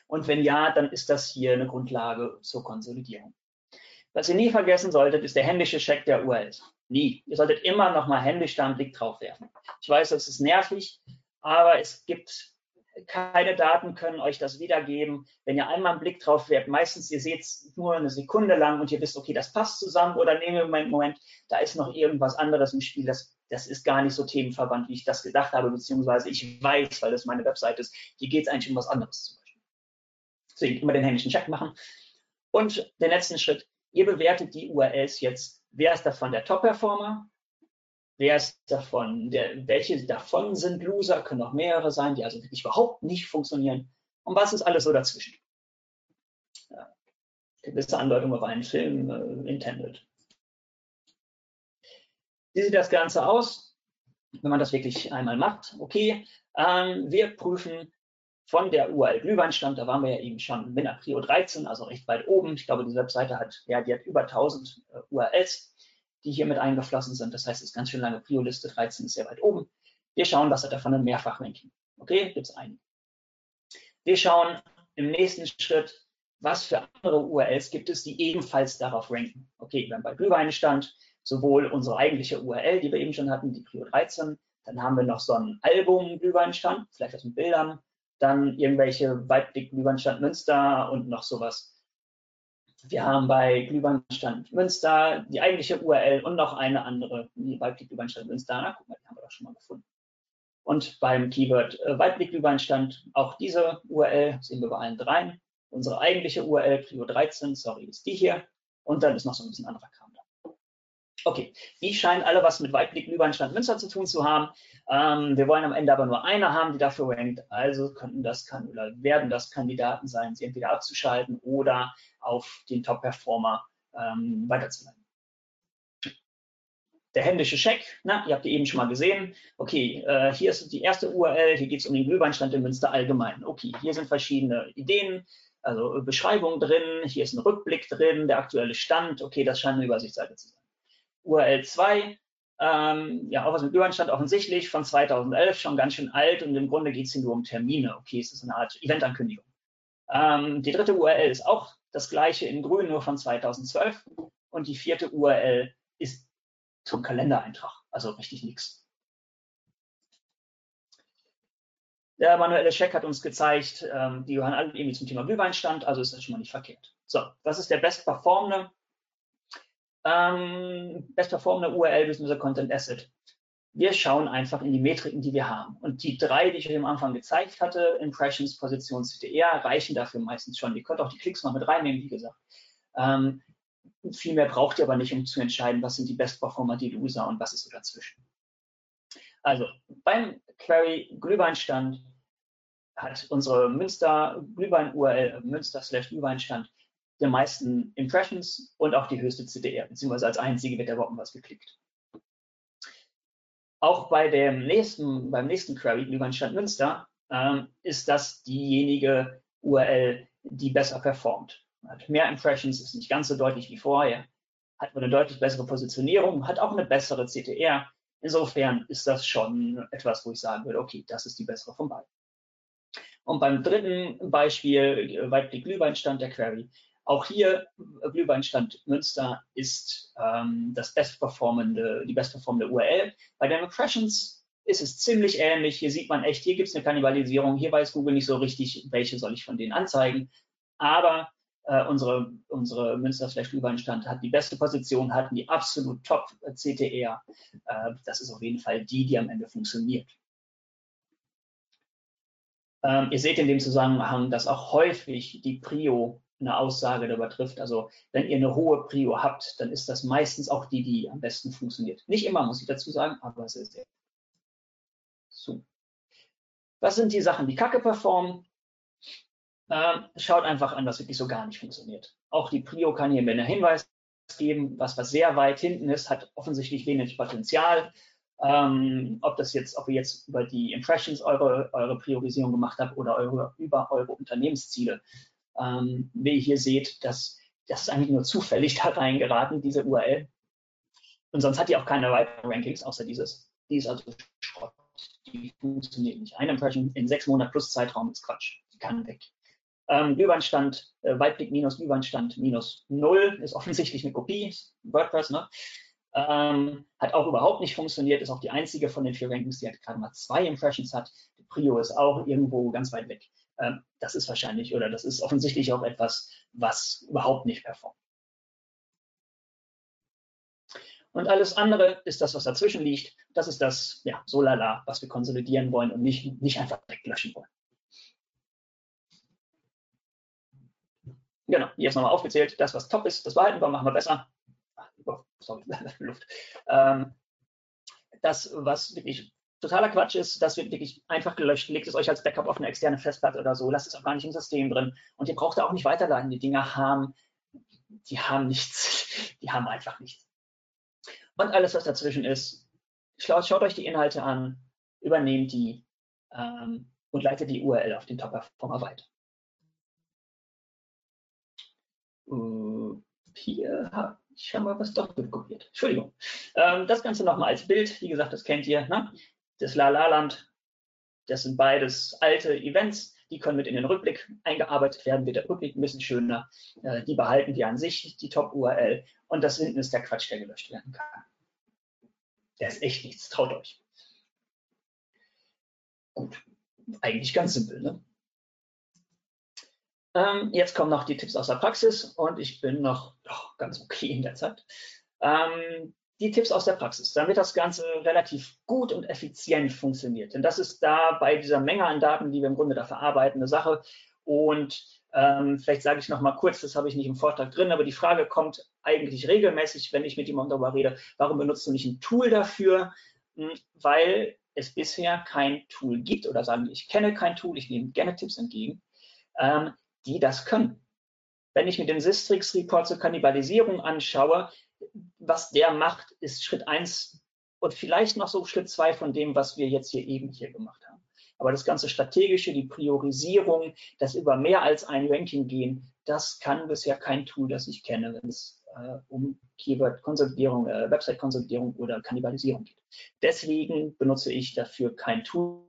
Und wenn ja, dann ist das hier eine Grundlage zur Konsolidierung. Was ihr nie vergessen solltet, ist der händische Check der URLs. Nie. Ihr solltet immer noch mal händisch da einen Blick drauf werfen. Ich weiß, das ist nervig, aber es gibt keine Daten können euch das wiedergeben. Wenn ihr einmal einen Blick drauf werft, meistens ihr seht es nur eine Sekunde lang und ihr wisst, okay, das passt zusammen oder nehmen wir einen Moment, da ist noch irgendwas anderes im Spiel, das, das ist gar nicht so themenverwandt, wie ich das gedacht habe, beziehungsweise ich weiß, weil das meine Website ist, hier geht es eigentlich um was anderes zum Beispiel. Deswegen immer den händischen Check machen. Und den letzten Schritt, ihr bewertet die URLs jetzt. Wer ist davon der Top-Performer? Wer ist davon, der, welche davon sind Loser, können auch mehrere sein, die also wirklich überhaupt nicht funktionieren. Und was ist alles so dazwischen? Ja, gewisse Andeutung auf einen Film äh, intended. Wie sieht das Ganze aus, wenn man das wirklich einmal macht? Okay, ähm, wir prüfen von der URL Glühweinstand, da waren wir ja eben schon mit einer Prio 13, also recht weit oben. Ich glaube, die Webseite hat, ja, die hat über 1000 äh, URLs die hier mit eingeflossen sind. Das heißt, es ist ganz schön lange Prio-Liste, 13 ist sehr weit oben. Wir schauen, was hat davon ein Mehrfachranking. Okay, gibt es einen. Wir schauen im nächsten Schritt, was für andere URLs gibt es, die ebenfalls darauf ranken. Okay, wir haben bei Glühwein stand sowohl unsere eigentliche URL, die wir eben schon hatten, die Prio 13, dann haben wir noch so ein Album Glühweinstand, vielleicht was mit Bildern, dann irgendwelche Weitblick Glühweinstand Münster und noch sowas wir haben bei Glühweinstand Münster die eigentliche URL und noch eine andere, die Weitblick Glühweinstand Münster. Na, guck mal, die haben wir doch schon mal gefunden. Und beim Keyword äh, Weitblick Glühweinstand auch diese URL, sehen wir bei allen dreien. Unsere eigentliche URL, Prio 13, sorry, ist die hier. Und dann ist noch so ein bisschen anderer Kram. Okay, die scheinen alle was mit Weitblick Glühweinstand Münster zu tun zu haben. Ähm, wir wollen am Ende aber nur eine haben, die dafür rankt. Also könnten das kann oder werden das Kandidaten sein, sie entweder abzuschalten oder auf den Top-Performer ähm, weiterzuleiten. Der händische Check, na, ihr habt die eben schon mal gesehen. Okay, äh, hier ist die erste URL, hier geht es um den Glühweinstand in Münster allgemein. Okay, hier sind verschiedene Ideen, also Beschreibung drin, hier ist ein Rückblick drin, der aktuelle Stand. Okay, das scheint eine Übersichtsseite zu sein. URL 2, ähm, ja, auch was mit Glühweinstand offensichtlich, von 2011, schon ganz schön alt und im Grunde geht es hier nur um Termine. Okay, es ist eine Art Eventankündigung. Ähm, die dritte URL ist auch das gleiche in grün, nur von 2012. Und die vierte URL ist zum Kalendereintrag, also richtig nichts. Der manuelle Check hat uns gezeigt, ähm, die gehören alle irgendwie zum Thema Glühweinstand, also ist das schon mal nicht verkehrt. So, das ist der bestperformende, ähm, bestperformende URL bzw. Content Asset. wir schauen einfach in die Metriken, die wir haben. Und die drei, die ich euch am Anfang gezeigt hatte, Impressions, Position, CTR, reichen dafür meistens schon. Ihr könnt auch die Klicks noch mit reinnehmen, wie gesagt. Ähm, viel mehr braucht ihr aber nicht, um zu entscheiden, was sind die Best Performer, die Loser und was ist so dazwischen. Also beim Query Glühweinstand hat unsere Münster Glühwein URL, Münster slash Glühweinstand, die meisten Impressions und auch die höchste CTR, beziehungsweise als einzige wird da überhaupt was geklickt. Auch bei dem nächsten, beim nächsten Query, Glühweinstand Münster, ähm, ist das diejenige URL, die besser performt. Hat mehr Impressions, ist nicht ganz so deutlich wie vorher, hat eine deutlich bessere Positionierung, hat auch eine bessere CTR. Insofern ist das schon etwas, wo ich sagen würde, okay, das ist die bessere von beiden. Und beim dritten Beispiel, Weitblick Glühweinstand der Query, auch hier Glühweinstand Münster ist ähm, das bestperformende, die bestperformende URL. Bei den Impressions ist es ziemlich ähnlich. Hier sieht man echt, hier gibt es eine Kannibalisierung. Hier weiß Google nicht so richtig, welche soll ich von denen anzeigen. Aber äh, unsere, unsere Münster slash Glühweinstand hat die beste Position, hat die absolut top CTR. Äh, das ist auf jeden Fall die, die am Ende funktioniert. Ähm, ihr seht in dem Zusammenhang, dass auch häufig die Prio eine Aussage darüber trifft. Also wenn ihr eine hohe Prio habt, dann ist das meistens auch die, die am besten funktioniert. Nicht immer, muss ich dazu sagen, aber sehr, sehr. So. Was sind die Sachen, die kacke performen? Ähm, schaut einfach an, was wirklich so gar nicht funktioniert. Auch die Prio kann hier mir einen Hinweis geben, was, was sehr weit hinten ist, hat offensichtlich wenig Potenzial. Ähm, ob das jetzt, ob ihr jetzt über die Impressions eure, eure Priorisierung gemacht habt oder eure, über eure Unternehmensziele ähm, wie ihr hier seht, dass das ist eigentlich nur zufällig (laughs) da reingeraten, diese URL. Und sonst hat die auch keine weiteren Rankings, außer dieses. Die ist also Schrott. Die funktioniert nicht. Eine Impression in sechs Monaten plus Zeitraum ist Quatsch. Die kann weg. Ähm, Glühweinstand, äh, Weitblick minus Glühweinstand minus null ist offensichtlich eine Kopie, WordPress, ne? Ähm, hat auch überhaupt nicht funktioniert, ist auch die einzige von den vier Rankings, die halt gerade mal zwei Impressions hat. Die Prio ist auch irgendwo ganz weit weg. Ähm, das ist wahrscheinlich oder das ist offensichtlich auch etwas, was überhaupt nicht performt. Und alles andere ist das, was dazwischen liegt. Das ist das, ja, so lala, was wir konsolidieren wollen und nicht, nicht einfach weglöschen wollen. Genau, hier ist nochmal aufgezählt, das, was top ist, das behalten wir, machen wir besser. Oh, sorry, (laughs) Luft. Ähm, das, was wirklich totaler Quatsch ist, das wird wirklich einfach gelöscht, legt es euch als Backup auf eine externe Festplatte oder so, lasst es auch gar nicht im System drin und ihr braucht da auch nicht weiterladen. Die Dinger haben, die haben nichts, (laughs) die haben einfach nichts. Und alles, was dazwischen ist, schaut, schaut euch die Inhalte an, übernehmt die ähm, und leitet die URL auf den Top-Performer weiter. Uh, hier habe ich schon mal was doppelt kopiert. Entschuldigung. Ähm, das Ganze nochmal als Bild. Wie gesagt, das kennt ihr. Ne? Das La-La-Land. Das sind beides alte Events, die können mit in den Rückblick eingearbeitet werden, wird der Rückblick ein bisschen schöner. Äh, die behalten wir an sich, die Top-URL. Und das hinten ist der Quatsch, der gelöscht werden kann. Der ist echt nichts, traut euch. Gut, eigentlich ganz simpel. Ne? Ähm, jetzt kommen noch die Tipps aus der Praxis und ich bin noch oh, ganz okay in der Zeit. Ähm, die Tipps aus der Praxis, damit das Ganze relativ gut und effizient funktioniert. Denn das ist da bei dieser Menge an Daten, die wir im Grunde da verarbeiten, eine Sache. Und ähm, vielleicht sage ich noch mal kurz, das habe ich nicht im Vortrag drin, aber die Frage kommt eigentlich regelmäßig, wenn ich mit jemandem darüber rede, warum benutzt du nicht ein Tool dafür? Hm, weil es bisher kein Tool gibt oder sagen, ich kenne kein Tool, ich nehme gerne Tipps entgegen, ähm, die das können. Wenn ich mir den Sistrix-Report zur Kannibalisierung anschaue, was der macht, ist Schritt eins und vielleicht noch so Schritt zwei von dem, was wir jetzt hier eben hier gemacht haben. Aber das ganze Strategische, die Priorisierung, das über mehr als ein Ranking gehen, das kann bisher kein Tool, das ich kenne, wenn es äh, um Keyword-Konsolidierung, äh, Website-Konsolidierung oder Kannibalisierung geht. Deswegen benutze ich dafür kein Tool,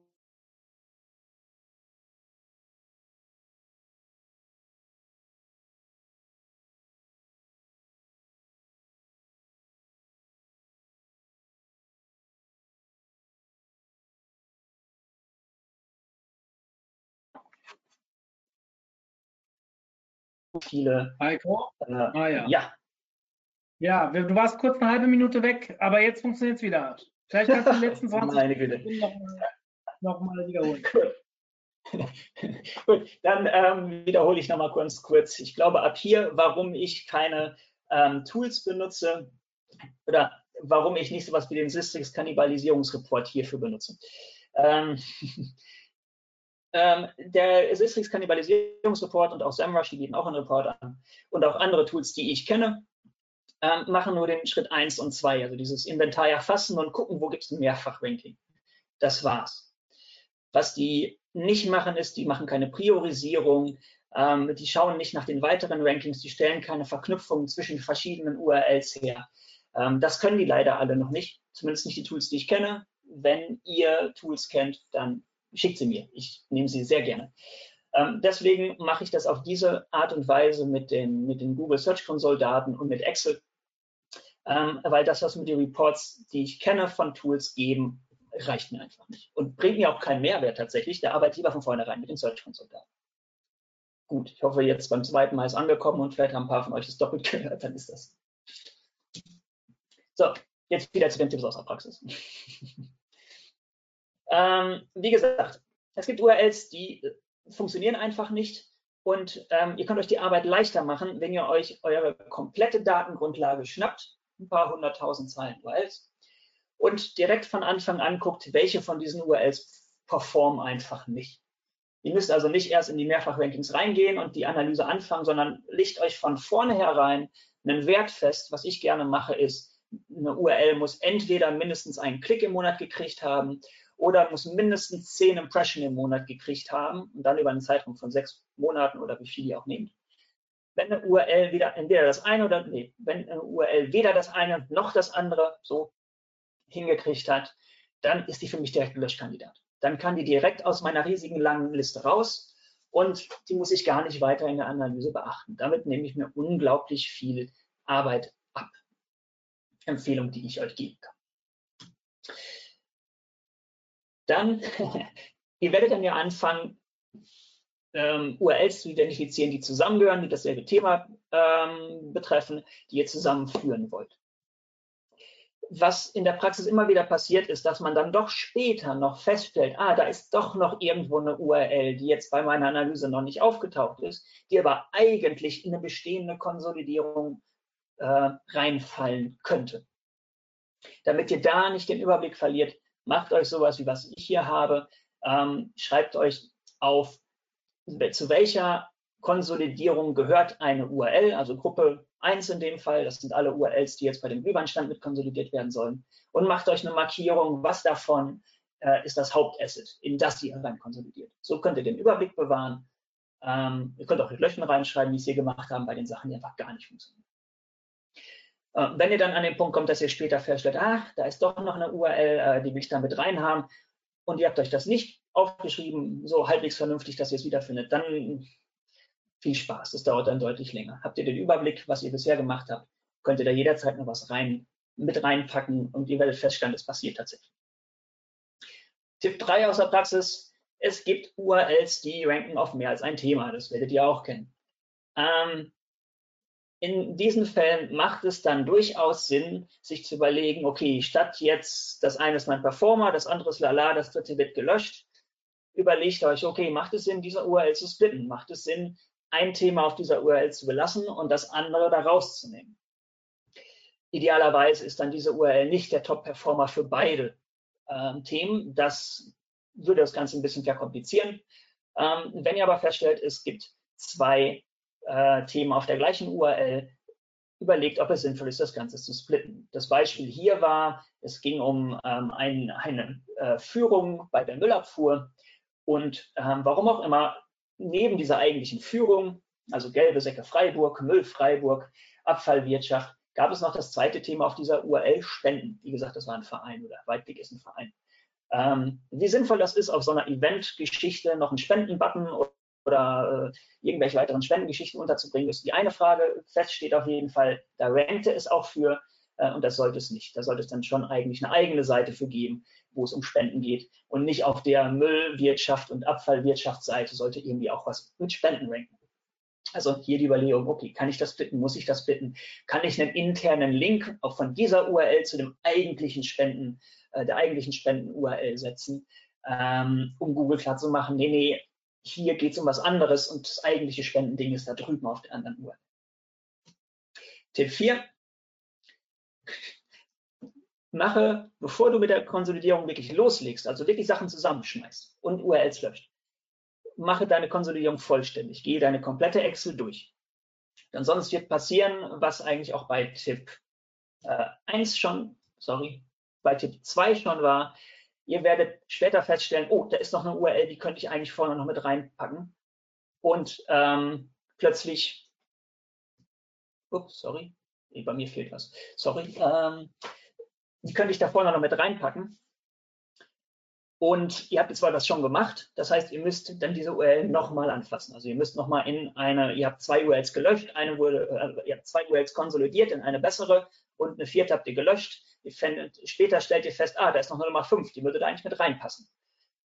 viele. Heiko? Äh, ah, ja. ja. Ja, du warst kurz eine halbe Minute weg, aber jetzt funktioniert es wieder. Vielleicht kannst du die letzten (laughs) 20 Meine Güte. nochmal noch mal wiederholen. (laughs) Gut, dann ähm, wiederhole ich nochmal kurz, kurz. Ich glaube, ab hier, warum ich keine ähm, Tools benutze oder warum ich nicht sowas wie den Systrix Kannibalisierungsreport hierfür benutze. Ähm, (laughs) ähm, der Systrix Kannibalisierungsreport und auch SEMrush, die bieten auch einen Report an und auch andere Tools, die ich kenne, ähm, machen nur den Schritt 1 und 2, also dieses Inventar erfassen und gucken, wo gibt es ein Mehrfachranking. Das war's. Was die nicht machen, ist, die machen keine Priorisierung, ähm, die schauen nicht nach den weiteren Rankings, die stellen keine Verknüpfungen zwischen verschiedenen URLs her. Ähm, das können die leider alle noch nicht, zumindest nicht die Tools, die ich kenne. Wenn ihr Tools kennt, dann schickt sie mir. Ich nehme sie sehr gerne. Ähm, deswegen mache ich das auf diese Art und Weise mit den, mit den Google Search Console Daten und mit Excel, ähm, weil das, was mir die Reports, die ich kenne von Tools geben, reicht mir einfach nicht und bringt mir auch keinen Mehrwert tatsächlich. Da arbeite ich lieber von vornherein mit den Search Console Daten. Gut, ich hoffe, jetzt beim zweiten Mal ist angekommen und vielleicht haben ein paar von euch das doppelt (laughs) gehört, dann ist das. So, jetzt wieder zu den Tipps aus der Praxis. (laughs) ähm, wie gesagt, es gibt URLs, die funktionieren einfach nicht und ähm, ihr könnt euch die Arbeit leichter machen, wenn ihr euch eure komplette Datengrundlage schnappt, ein paar hunderttausend Zeilen URLs, und direkt von Anfang an guckt, welche von diesen URLs performen einfach nicht. Ihr müsst also nicht erst in die Mehrfachrankings reingehen und die Analyse anfangen, sondern licht euch von vornherein einen Wert fest. Was ich gerne mache, ist, eine URL muss entweder mindestens einen Klick im Monat gekriegt haben oder muss mindestens zehn Impression im Monat gekriegt haben und dann über einen Zeitraum von sechs Monaten oder wie viel ihr auch nehmt. Wenn eine URL wieder entweder das eine oder nee, wenn eine URL weder das eine noch das andere so hingekriegt hat, dann ist die für mich direkt ein Löschkandidat. Dann kann die direkt aus meiner riesigen langen Liste raus und die muss ich gar nicht weiter in der Analyse beachten. Damit nehme ich mir unglaublich viel Arbeit ab. Empfehlung, die ich euch geben kann. Dann, (laughs) ihr werdet dann ja anfangen, ähm, URLs zu identifizieren, die zusammengehören, die dasselbe Thema ähm, betreffen, die ihr zusammenführen wollt was in der Praxis immer wieder passiert ist, dass man dann doch später noch feststellt, ah, da ist doch noch irgendwo eine URL, die jetzt bei meiner Analyse noch nicht aufgetaucht ist, die aber eigentlich in eine bestehende Konsolidierung äh, reinfallen könnte. Damit ihr da nicht den Überblick verliert, macht euch sowas wie was ich hier habe, ähm, schreibt euch auf, zu welcher Konsolidierung gehört eine URL, also Gruppe 1 in dem Fall, das sind alle URLs, die jetzt bei dem Glühweinstand mit konsolidiert werden sollen, und macht euch eine Markierung, was davon äh, ist das Hauptasset, in das ihr rein konsolidiert. So könnt ihr den Überblick bewahren. Ähm, ihr könnt auch mit Löchen reinschreiben, wie es hier gemacht haben, bei den Sachen, die einfach gar nicht funktionieren. Äh, wenn ihr dann an den Punkt kommt, dass ihr später feststellt, ah, da ist doch noch eine URL, äh, die will ich da mit rein haben, und ihr habt euch das nicht aufgeschrieben, so halbwegs vernünftig, dass ihr es wiederfindet, dann viel Spaß. Das dauert dann deutlich länger. Habt ihr den Überblick, was ihr bisher gemacht habt, könnt ihr da jederzeit noch was rein, mit reinpacken und ihr werdet feststellen, es passiert tatsächlich. Tipp 3 aus der Praxis. Es gibt URLs, die ranken auf mehr als ein Thema. Das werdet ihr auch kennen. Ähm, in diesen Fällen macht es dann durchaus Sinn, sich zu überlegen, okay, statt jetzt das eine ist mein Performer, das andere ist Lala, das dritte wird gelöscht, überlegt euch, okay, macht es Sinn, diese URL zu splitten? Macht es Sinn, ein Thema auf dieser URL zu belassen und das andere da rauszunehmen. Idealerweise ist dann diese URL nicht der Top-Performer für beide ähm, Themen. Das würde das Ganze ein bisschen verkomplizieren. Ähm, wenn ihr aber feststellt, es gibt zwei äh, Themen auf der gleichen URL, überlegt, ob es sinnvoll ist, das Ganze zu splitten. Das Beispiel hier war, es ging um ähm, ein, eine äh, Führung bei der Müllabfuhr und ähm, warum auch immer neben dieser eigentlichen Führung, also gelbe Säcke Freiburg, Müll Freiburg, Abfallwirtschaft, gab es noch das zweite Thema auf dieser URL, Spenden. Wie gesagt, das war ein Verein oder Weitblick ist ein Verein. Ähm, wie sinnvoll das ist, auf so einer Event-Geschichte noch einen Spendenbutton oder äh, irgendwelche weiteren Spendengeschichten unterzubringen, ist die eine Frage. Fest steht auf jeden Fall, da rankte es auch für äh, und das sollte es nicht. Da sollte es dann schon eigentlich eine eigene Seite für geben, wo es um Spenden geht und nicht auf der Müllwirtschaft und Abfallwirtschaftsseite sollte irgendwie auch was mit Spenden ranken. Also hier die Überlegung, okay, kann ich das bitten, muss ich das bitten? Kann ich einen internen Link auch von dieser URL zu dem eigentlichen Spenden, äh, der eigentlichen Spenden-URL setzen, ähm, um Google klar zu machen, nee, nee, hier geht es um was anderes und das eigentliche Spendending ist da drüben auf der anderen URL. Tipp 4. Mache, bevor du mit der Konsolidierung wirklich loslegst, also wirklich Sachen zusammenschmeißt und URLs löscht, mache deine Konsolidierung vollständig. Gehe deine komplette Excel durch. Denn sonst wird passieren, was eigentlich auch bei Tipp äh, 1 schon, sorry, bei Tipp 2 schon war. Ihr werdet später feststellen, oh, da ist noch eine URL, die könnte ich eigentlich vorne noch mit reinpacken. Und ähm, plötzlich, ups, sorry, bei mir fehlt was, sorry, ähm, die könnte ich da vorne noch mit reinpacken. Und ihr habt jetzt zwar das schon gemacht, das heißt, ihr müsst dann diese URL nochmal anfassen. Also ihr müsst nochmal in eine, ihr habt zwei URLs gelöscht, eine wurde, äh, ihr habt zwei URLs konsolidiert in eine bessere und eine vierte habt ihr gelöscht. Später stellt ihr fest, ah, da ist noch eine Nummer fünf, die würde da eigentlich mit reinpassen.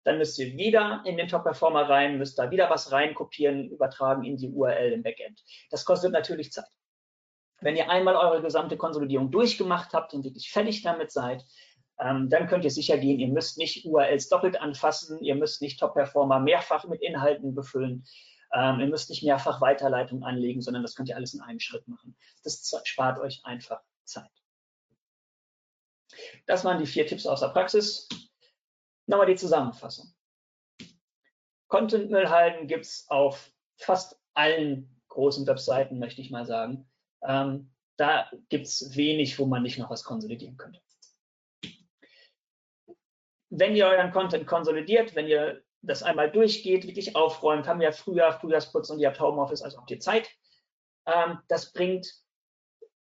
Dann müsst ihr wieder in den Top-Performer rein, müsst da wieder was reinkopieren, übertragen in die URL im Backend. Das kostet natürlich Zeit. Wenn ihr einmal eure gesamte Konsolidierung durchgemacht habt und wirklich fertig damit seid, ähm, dann könnt ihr sicher gehen, ihr müsst nicht URLs doppelt anfassen, ihr müsst nicht Top-Performer mehrfach mit Inhalten befüllen, ähm, ihr müsst nicht mehrfach Weiterleitung anlegen, sondern das könnt ihr alles in einem Schritt machen. Das spart euch einfach Zeit. Das waren die vier Tipps aus der Praxis. Nochmal die Zusammenfassung. Content-Müll halten gibt es auf fast allen großen Webseiten, möchte ich mal sagen. Ähm, da gibt es wenig, wo man nicht noch was konsolidieren könnte wenn ihr euren Content konsolidiert, wenn ihr das einmal durchgeht, wirklich aufräumt, haben wir früher Frühjahrsputz und ihr habt Homeoffice, also habt ihr Zeit. Ähm, das bringt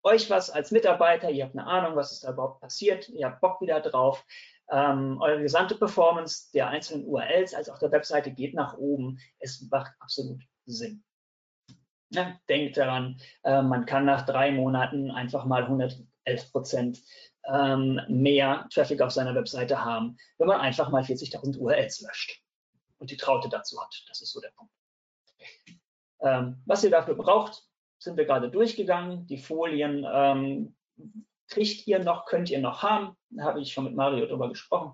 euch was als Mitarbeiter, ihr habt eine Ahnung, was ist da überhaupt passiert, ihr habt Bock wieder drauf. Ähm, eure gesamte Performance der einzelnen URLs als auch der Webseite geht nach oben. Es macht absolut Sinn. Ja, denkt daran, äh, man kann nach drei Monaten einfach mal 111 Prozent ähm, mehr Traffic auf seiner Webseite haben, wenn man einfach mal 40.000 URLs löscht und die Traute dazu hat. Das ist so der Punkt. Ähm, was ihr dafür braucht, sind wir gerade durchgegangen. Die Folien ähm, kriegt ihr noch, könnt ihr noch haben. Da habe ich schon mit Mario drüber gesprochen.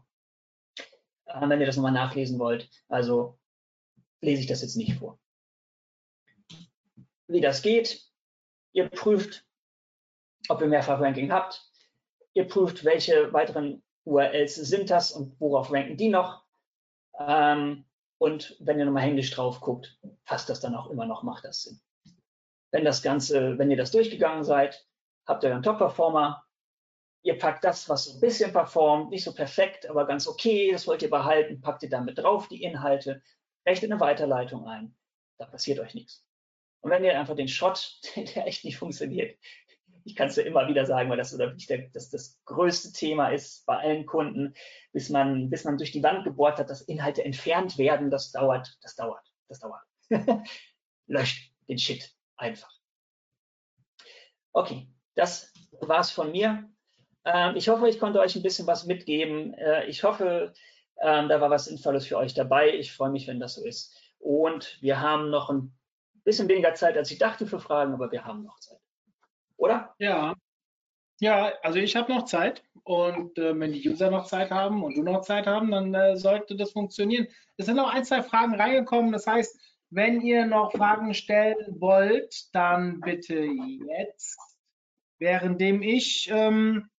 Äh, wenn ihr das nochmal nachlesen wollt. Also lese ich das jetzt nicht vor. Wie das geht, ihr prüft, ob ihr Mehrfach-Ranking habt. Ihr prüft, welche weiteren URLs sind das und worauf ranken die noch. Ähm, und wenn ihr nochmal händisch drauf guckt, passt das dann auch immer noch, macht das Sinn. Wenn das Ganze, wenn ihr das durchgegangen seid, habt ihr einen Top-Performer. Ihr packt das, was so ein bisschen performt, nicht so perfekt, aber ganz okay, das wollt ihr behalten, packt ihr damit drauf die Inhalte, rechnet eine Weiterleitung ein. Da passiert euch nichts. Und wenn ihr einfach den Shot, (laughs) der echt nicht funktioniert, ich kann es ja immer wieder sagen, weil das so der, das, das größte Thema ist bei allen Kunden, bis man, bis man durch die Wand gebohrt hat, dass Inhalte entfernt werden, das dauert, das dauert, das dauert. (laughs) Löscht den Shit einfach. Okay, das war's von mir. Ähm, ich hoffe, ich konnte euch ein bisschen was mitgeben. Äh, ich hoffe, ähm, da war was Sinnvolles für euch dabei. Ich freue mich, wenn das so ist. Und wir haben noch ein bisschen weniger Zeit, als ich dachte für Fragen, aber wir haben noch Zeit oder? Ja. Ja, also ich habe noch Zeit und äh, wenn die User noch Zeit haben und du noch Zeit haben, dann äh, sollte das funktionieren. Es sind noch ein, zwei Fragen reingekommen. Das heißt, wenn ihr noch Fragen stellen wollt, dann bitte jetzt, währenddem ich ähm,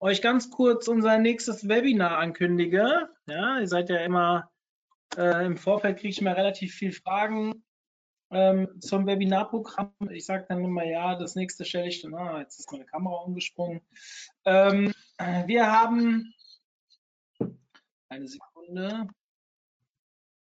euch ganz kurz unser nächstes Webinar ankündige. Ja, ihr seid ja immer äh, im Vorfeld kriege ich mal relativ viel Fragen ähm, zum Webinarprogramm. Ich sage dann immer, ja, das nächste stelle ich dann, ah, jetzt ist meine Kamera umgesprungen. Ähm, wir haben, eine Sekunde.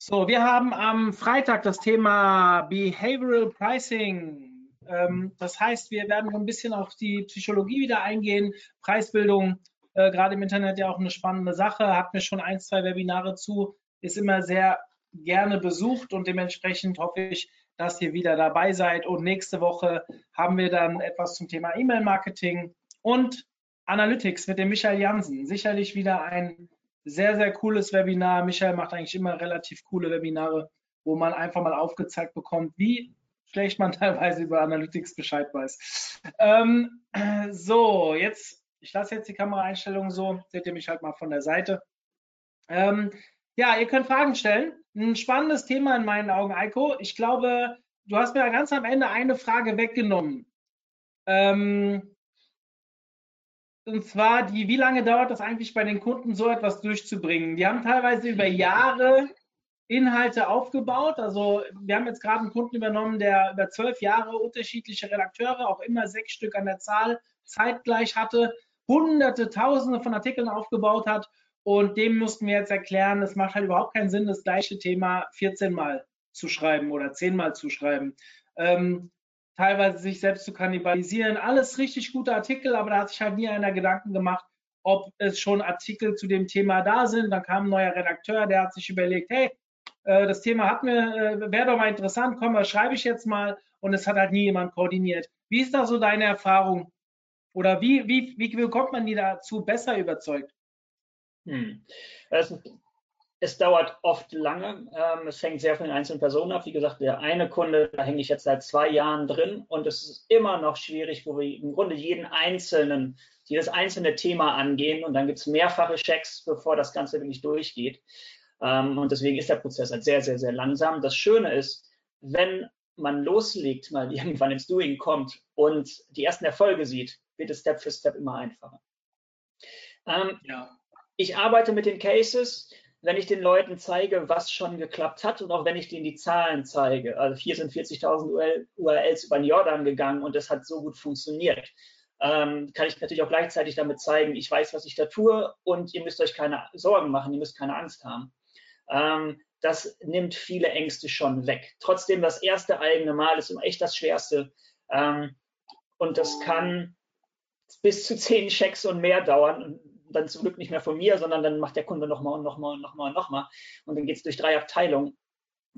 So, wir haben am Freitag das Thema Behavioral Pricing. Ähm, das heißt, wir werden ein bisschen auf die Psychologie wieder eingehen, Preisbildung, äh, gerade im Internet ja auch eine spannende Sache, hat mir schon ein, zwei Webinare zu, ist immer sehr gerne besucht und dementsprechend hoffe ich, dass ihr wieder dabei seid. Und nächste Woche haben wir dann etwas zum Thema E-Mail-Marketing und Analytics mit dem Michael Jansen. Sicherlich wieder ein sehr, sehr cooles Webinar. Michael macht eigentlich immer relativ coole Webinare, wo man einfach mal aufgezeigt bekommt, wie schlecht man (laughs) teilweise über Analytics Bescheid weiß. Ähm, (clears throat) so, jetzt, ich lasse jetzt die Kameraeinstellungen so, seht ihr mich halt mal von der Seite. Ähm, ja, ihr könnt Fragen stellen. Ein spannendes Thema in meinen Augen, Eiko. Ich glaube, du hast mir ganz am Ende eine Frage weggenommen. Ähm, und zwar die, wie lange dauert das eigentlich bei den Kunden, so etwas durchzubringen? Die haben teilweise über Jahre Inhalte aufgebaut. Also wir haben jetzt gerade einen Kunden übernommen, der über zwölf Jahre unterschiedliche Redakteure, auch immer sechs Stück an der Zahl, zeitgleich hatte, hunderte, tausende von Artikeln aufgebaut hat. Und dem mussten wir jetzt erklären, es macht halt überhaupt keinen Sinn, das gleiche Thema 14 Mal zu schreiben oder 10 Mal zu schreiben. Ähm, teilweise sich selbst zu kannibalisieren. Alles richtig gute Artikel, aber da hat sich halt nie einer Gedanken gemacht, ob es schon Artikel zu dem Thema da sind. Dann kam ein neuer Redakteur, der hat sich überlegt, hey, äh, das Thema hat mir, äh, wäre doch mal interessant, komm, was schreibe ich jetzt mal? Und es hat halt nie jemand koordiniert. Wie ist da so deine Erfahrung? Oder wie, wie, wie bekommt man die dazu besser überzeugt? Hm. Also, es dauert oft lange. Ähm, es hängt sehr von den einzelnen Personen ab. Wie gesagt, der eine Kunde, da hänge ich jetzt seit zwei Jahren drin und es ist immer noch schwierig, wo wir im Grunde jeden einzelnen, jedes einzelne Thema angehen und dann gibt es mehrfache Checks, bevor das Ganze wirklich durchgeht. Ähm, und deswegen ist der Prozess halt sehr, sehr, sehr langsam. Das Schöne ist, wenn man loslegt, mal (laughs) irgendwann ins Doing kommt und die ersten Erfolge sieht, wird es Step für Step immer einfacher. Ähm, ja. Ich arbeite mit den Cases, wenn ich den Leuten zeige, was schon geklappt hat und auch wenn ich denen die Zahlen zeige. Also hier sind 40.000 URLs über den Jordan gegangen und das hat so gut funktioniert. Ähm, kann ich natürlich auch gleichzeitig damit zeigen, ich weiß, was ich da tue und ihr müsst euch keine Sorgen machen, ihr müsst keine Angst haben. Ähm, das nimmt viele Ängste schon weg. Trotzdem, das erste eigene Mal ist immer echt das Schwerste. Ähm, und das kann bis zu zehn Checks und mehr dauern. Dann zum Glück nicht mehr von mir, sondern dann macht der Kunde nochmal und nochmal und nochmal und nochmal. Und dann geht es durch drei Abteilungen.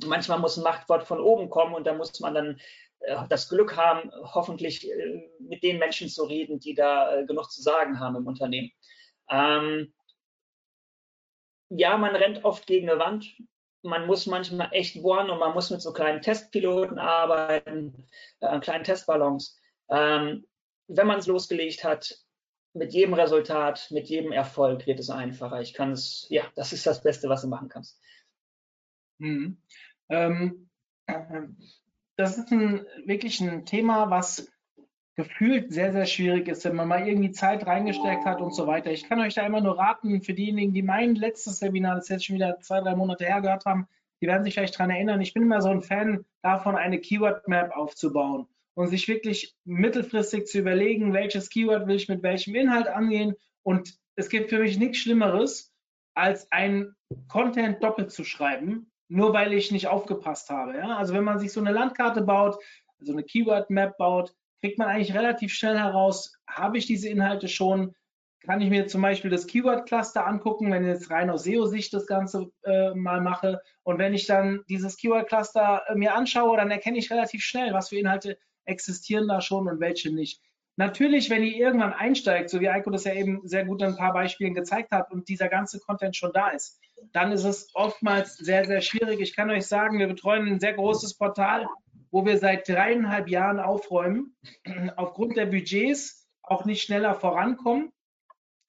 Manchmal muss ein Machtwort von oben kommen und da muss man dann äh, das Glück haben, hoffentlich äh, mit den Menschen zu reden, die da äh, genug zu sagen haben im Unternehmen. Ähm, ja, man rennt oft gegen eine Wand. Man muss manchmal echt bohren und man muss mit so kleinen Testpiloten arbeiten, äh, kleinen Testballons. Ähm, wenn man es losgelegt hat, mit jedem Resultat, mit jedem Erfolg wird es einfacher. Ich kann es, ja, das ist das Beste, was du machen kannst. Mhm. Ähm, das ist ein, wirklich ein Thema, was gefühlt sehr, sehr schwierig ist, wenn man mal irgendwie Zeit reingesteckt hat und so weiter. Ich kann euch da immer nur raten, für diejenigen, die mein letztes Seminar, das jetzt schon wieder zwei, drei Monate her gehört haben, die werden sich vielleicht daran erinnern. Ich bin immer so ein Fan davon, eine Keyword-Map aufzubauen und sich wirklich mittelfristig zu überlegen, welches Keyword will ich mit welchem Inhalt angehen. Und es gibt für mich nichts Schlimmeres, als ein Content doppelt zu schreiben, nur weil ich nicht aufgepasst habe. Ja? Also wenn man sich so eine Landkarte baut, so eine Keyword-Map baut, kriegt man eigentlich relativ schnell heraus, habe ich diese Inhalte schon, kann ich mir zum Beispiel das Keyword-Cluster angucken, wenn ich jetzt rein aus SEO-Sicht das Ganze äh, mal mache. Und wenn ich dann dieses Keyword-Cluster äh, mir anschaue, dann erkenne ich relativ schnell, was für Inhalte existieren da schon und welche nicht. Natürlich, wenn ihr irgendwann einsteigt, so wie Eiko das ja eben sehr gut in ein paar Beispielen gezeigt hat und dieser ganze Content schon da ist, dann ist es oftmals sehr, sehr schwierig. Ich kann euch sagen, wir betreuen ein sehr großes Portal, wo wir seit dreieinhalb Jahren aufräumen, (clears throat) aufgrund der Budgets auch nicht schneller vorankommen.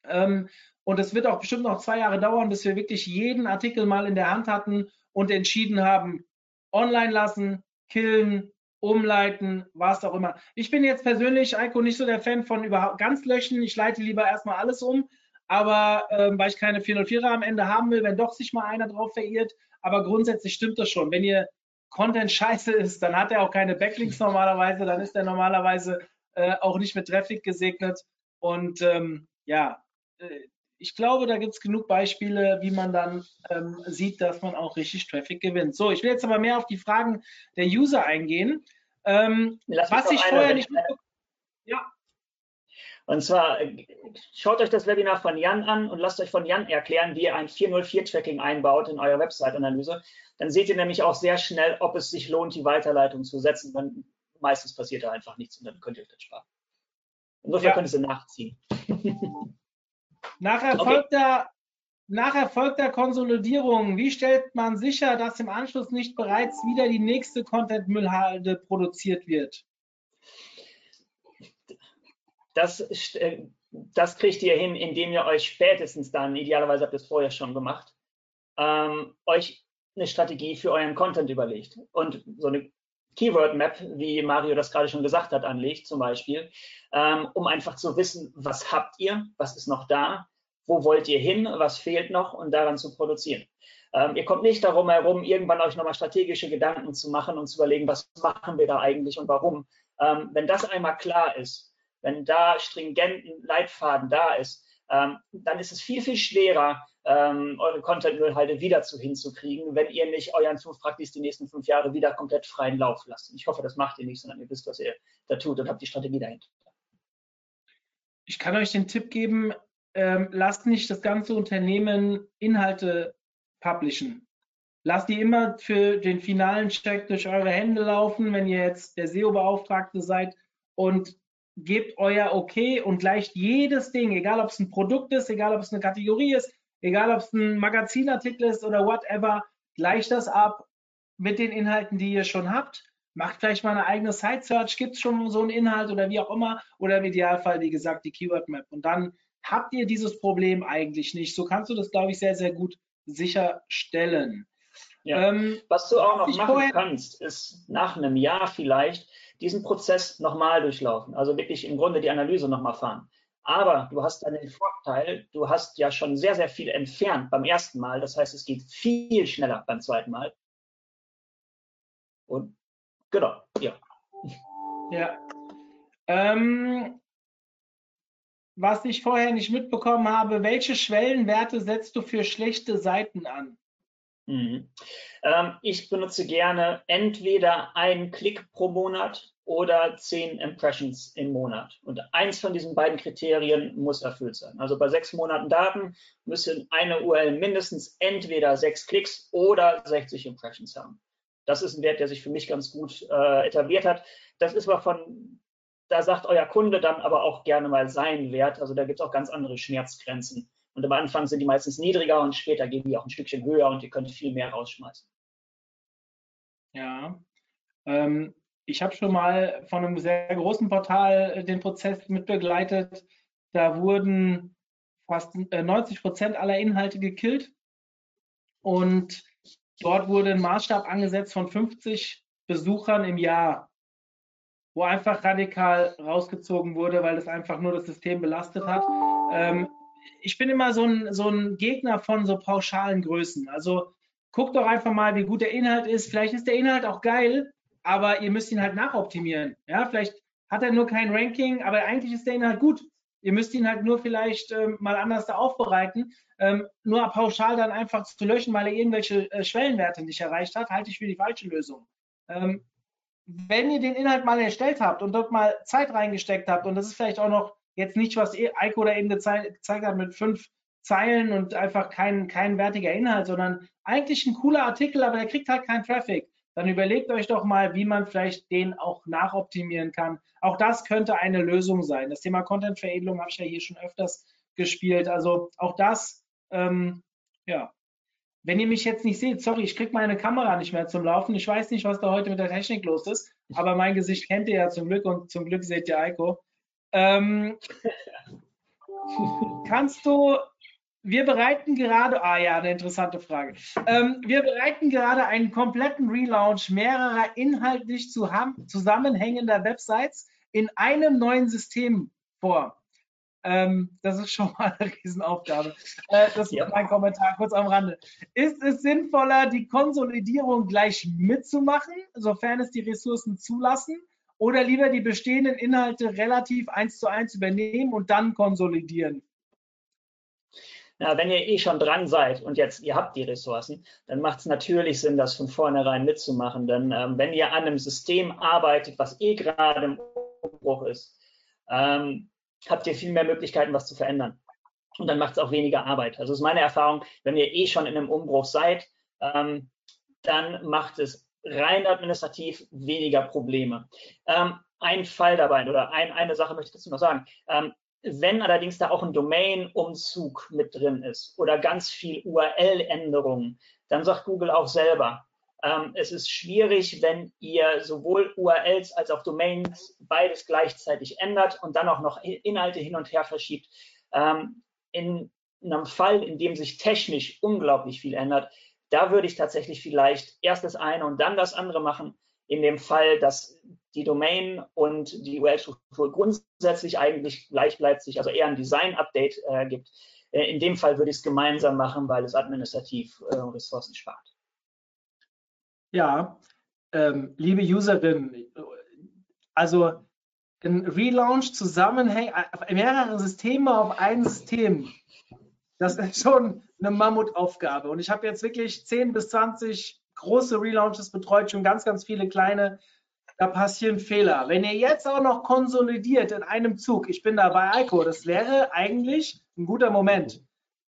Ähm, und es wird auch bestimmt noch zwei Jahre dauern, bis wir wirklich jeden Artikel mal in der Hand hatten und entschieden haben, online lassen, killen, umleiten, was auch immer. Ich bin jetzt persönlich, Eiko, nicht so der Fan von überhaupt ganz löschen. Ich leite lieber erstmal alles um, aber ähm, weil ich keine 404er am Ende haben will, wenn doch sich mal einer drauf verirrt. Aber grundsätzlich stimmt das schon. Wenn ihr Content scheiße ist, dann hat er auch keine Backlinks normalerweise, dann ist er normalerweise äh, auch nicht mit Traffic gesegnet. Und ähm, ja, äh, ich glaube, da gibt es genug Beispiele, wie man dann ähm, sieht, dass man auch richtig Traffic gewinnt. So, ich will jetzt aber mehr auf die Fragen der User eingehen. Ähm, was ich vorher nicht mitbekommen Ja. Und zwar, schaut euch das Webinar von Jan an und lasst euch von Jan erklären, wie ihr ein 404-Tracking einbaut in eure Website-Analyse. Dann seht ihr nämlich auch sehr schnell, ob es sich lohnt, die Weiterleitung zu setzen. Dann meistens passiert da einfach nichts und dann könnt ihr euch das sparen. Insofern ja. könnt ihr sie nachziehen. (laughs) Nachher okay. folgt da nach erfolgter Konsolidierung, wie stellt man sicher, dass im Anschluss nicht bereits wieder die nächste Content-Müllhalde produziert wird? Das, äh, das kriegt ihr hin, indem ihr euch spätestens dann, idealerweise habt ihr es vorher schon gemacht, ähm, euch eine Strategie für euren Content überlegt und so eine Keyword Map, wie Mario das gerade schon gesagt hat, anlegt zum Beispiel, ähm, um einfach zu wissen, was habt ihr, was ist noch da, wo wollt ihr hin, was fehlt noch und daran zu produzieren. Ähm, ihr kommt nicht darum herum, irgendwann euch nochmal strategische Gedanken zu machen und zu überlegen, was machen wir da eigentlich und warum. Ähm, wenn das einmal klar ist, wenn da stringenten Leitfaden da ist, ähm, dann ist es viel, viel schwerer, ähm, eure Content-Müllhalde wieder zu hinzukriegen, wenn ihr nicht euren fünf Praktis die nächsten fünf Jahre wieder komplett freien Lauf lasst. ich hoffe, das macht ihr nicht, sondern ihr wisst, was ihr da tut und habt die Strategie dahinter. Ich kann euch den Tipp geben, ähm, lasst nicht das ganze Unternehmen Inhalte publishen. Lasst die immer für den finalen Check durch eure Hände laufen, wenn ihr jetzt der SEO-Beauftragte seid und gebt euer Okay und gleicht jedes Ding, egal ob es ein Produkt ist, egal ob es eine Kategorie ist, egal ob es ein Magazinartikel ist oder whatever, gleicht das ab mit den Inhalten, die ihr schon habt. Macht vielleicht mal eine eigene Site-Search, gibt es schon so einen Inhalt oder wie auch immer, oder im Idealfall, wie gesagt, die Keyword-Map. Und dann habt ihr dieses Problem eigentlich nicht. So kannst du das, glaube ich, sehr, sehr gut sicherstellen. Ja. Ähm, Was du auch noch machen kannst, ist nach einem Jahr vielleicht diesen Prozess nochmal durchlaufen. Also wirklich im Grunde die Analyse nochmal fahren. Aber du hast dann den Vorteil, du hast ja schon sehr, sehr viel entfernt beim ersten Mal. Das heißt, es geht viel schneller beim zweiten Mal. Und genau, ja. Ja. Ähm, was ich vorher nicht mitbekommen habe, welche Schwellenwerte setzt du für schlechte Seiten an? Mhm. Ähm, ich benutze gerne entweder einen Klick pro Monat oder zehn Impressions im Monat. Und eins von diesen beiden Kriterien muss erfüllt sein. Also bei sechs Monaten Daten müssen eine URL mindestens entweder sechs Klicks oder 60 Impressions haben. Das ist ein Wert, der sich für mich ganz gut äh, etabliert hat. Das ist aber von, da sagt euer Kunde dann aber auch gerne mal seinen Wert. Also da gibt es auch ganz andere Schmerzgrenzen. Und am Anfang sind die meistens niedriger und später gehen die auch ein Stückchen höher und ihr könnt viel mehr rausschmeißen. Ja. Ähm, ich habe schon mal von einem sehr großen Portal äh, den Prozess mitbegleitet. Da wurden fast 90 äh, Prozent aller Inhalte gekillt. Und dort wurde ein Maßstab angesetzt von 50 Besuchern im Jahr, wo einfach radikal rausgezogen wurde, weil das einfach nur das System belastet hat. Ähm, ich bin immer so ein, so ein Gegner von so pauschalen Größen. Also guckt doch einfach mal, wie gut der Inhalt ist. Vielleicht ist der Inhalt auch geil, aber ihr müsst ihn halt nachoptimieren. Ja, vielleicht hat er nur kein Ranking, aber eigentlich ist der Inhalt gut. Ihr müsst ihn halt nur vielleicht ähm, mal anders da aufbereiten. Ähm, nur pauschal dann einfach zu löschen, weil er irgendwelche äh, Schwellenwerte nicht erreicht hat, halte ich für die falsche Lösung. Ähm, wenn ihr den Inhalt mal erstellt habt und dort mal Zeit reingesteckt habt, und das ist vielleicht auch noch jetzt nicht, was Eiko da eben gezeigt, hat mit fünf Zeilen und einfach kein, kein wertiger Inhalt, sondern eigentlich ein cooler Artikel, aber der kriegt halt keinen Traffic. Dann überlegt euch doch mal, wie man vielleicht den auch nachoptimieren kann. Auch das könnte eine Lösung sein. Das Thema Content-Veredelung habe ich ja hier schon öfters gespielt. Also auch das, ähm, ja. Wenn ihr mich jetzt nicht seht, sorry, ich kriege meine Kamera nicht mehr zum Laufen. Ich weiß nicht, was da heute mit der Technik los ist, aber mein Gesicht kennt ihr ja zum Glück und zum Glück seht ihr Eiko. Ähm, kannst du, wir bereiten gerade, ah ja, eine interessante Frage. Ähm, wir bereiten gerade einen kompletten Relaunch mehrerer inhaltlich zusammenhängender Websites in einem neuen System vor. Ähm, das ist schon mal eine Riesenaufgabe. Äh, das ja. ist mein Kommentar kurz am Rande. Ist es sinnvoller, die Konsolidierung gleich mitzumachen, sofern es die Ressourcen zulassen? Oder lieber die bestehenden Inhalte relativ eins zu eins übernehmen und dann konsolidieren? Na, wenn ihr eh schon dran seid und jetzt ihr habt die Ressourcen, dann macht es natürlich Sinn, das von vornherein mitzumachen. Denn ähm, wenn ihr an einem System arbeitet, was eh gerade im Umbruch ist, ähm, habt ihr viel mehr Möglichkeiten, was zu verändern. Und dann macht es auch weniger Arbeit. Also ist meine Erfahrung, wenn ihr eh schon in einem Umbruch seid, ähm, dann macht es rein administrativ weniger Probleme. Ähm, ein Fall dabei oder ein, eine Sache möchte ich dazu noch sagen. Ähm, wenn allerdings da auch ein Domain-Umzug mit drin ist oder ganz viel URL-Änderungen, dann sagt Google auch selber, ähm, es ist schwierig, wenn ihr sowohl URLs als auch Domains beides gleichzeitig ändert und dann auch noch Inhalte hin und her verschiebt. Ähm, in einem Fall, in dem sich technisch unglaublich viel ändert, da würde ich tatsächlich vielleicht erst das eine und dann das andere machen. In dem Fall, dass die Domain und die URL-Struktur grundsätzlich eigentlich gleich bleibt, sich also eher ein Design-Update äh, gibt. Äh, in dem Fall würde ich es gemeinsam machen, weil es administrativ äh, Ressourcen spart. Ja, ähm, liebe Userin, also ein Relaunch zusammenhängt, äh, mehrere Systeme auf ein System, das ist schon eine Mammutaufgabe. Und ich habe jetzt wirklich 10 bis 20 große Relaunches betreut, schon ganz, ganz viele kleine. Da passieren Fehler. Wenn ihr jetzt auch noch konsolidiert in einem Zug, ich bin da bei Eiko, das wäre eigentlich ein guter Moment.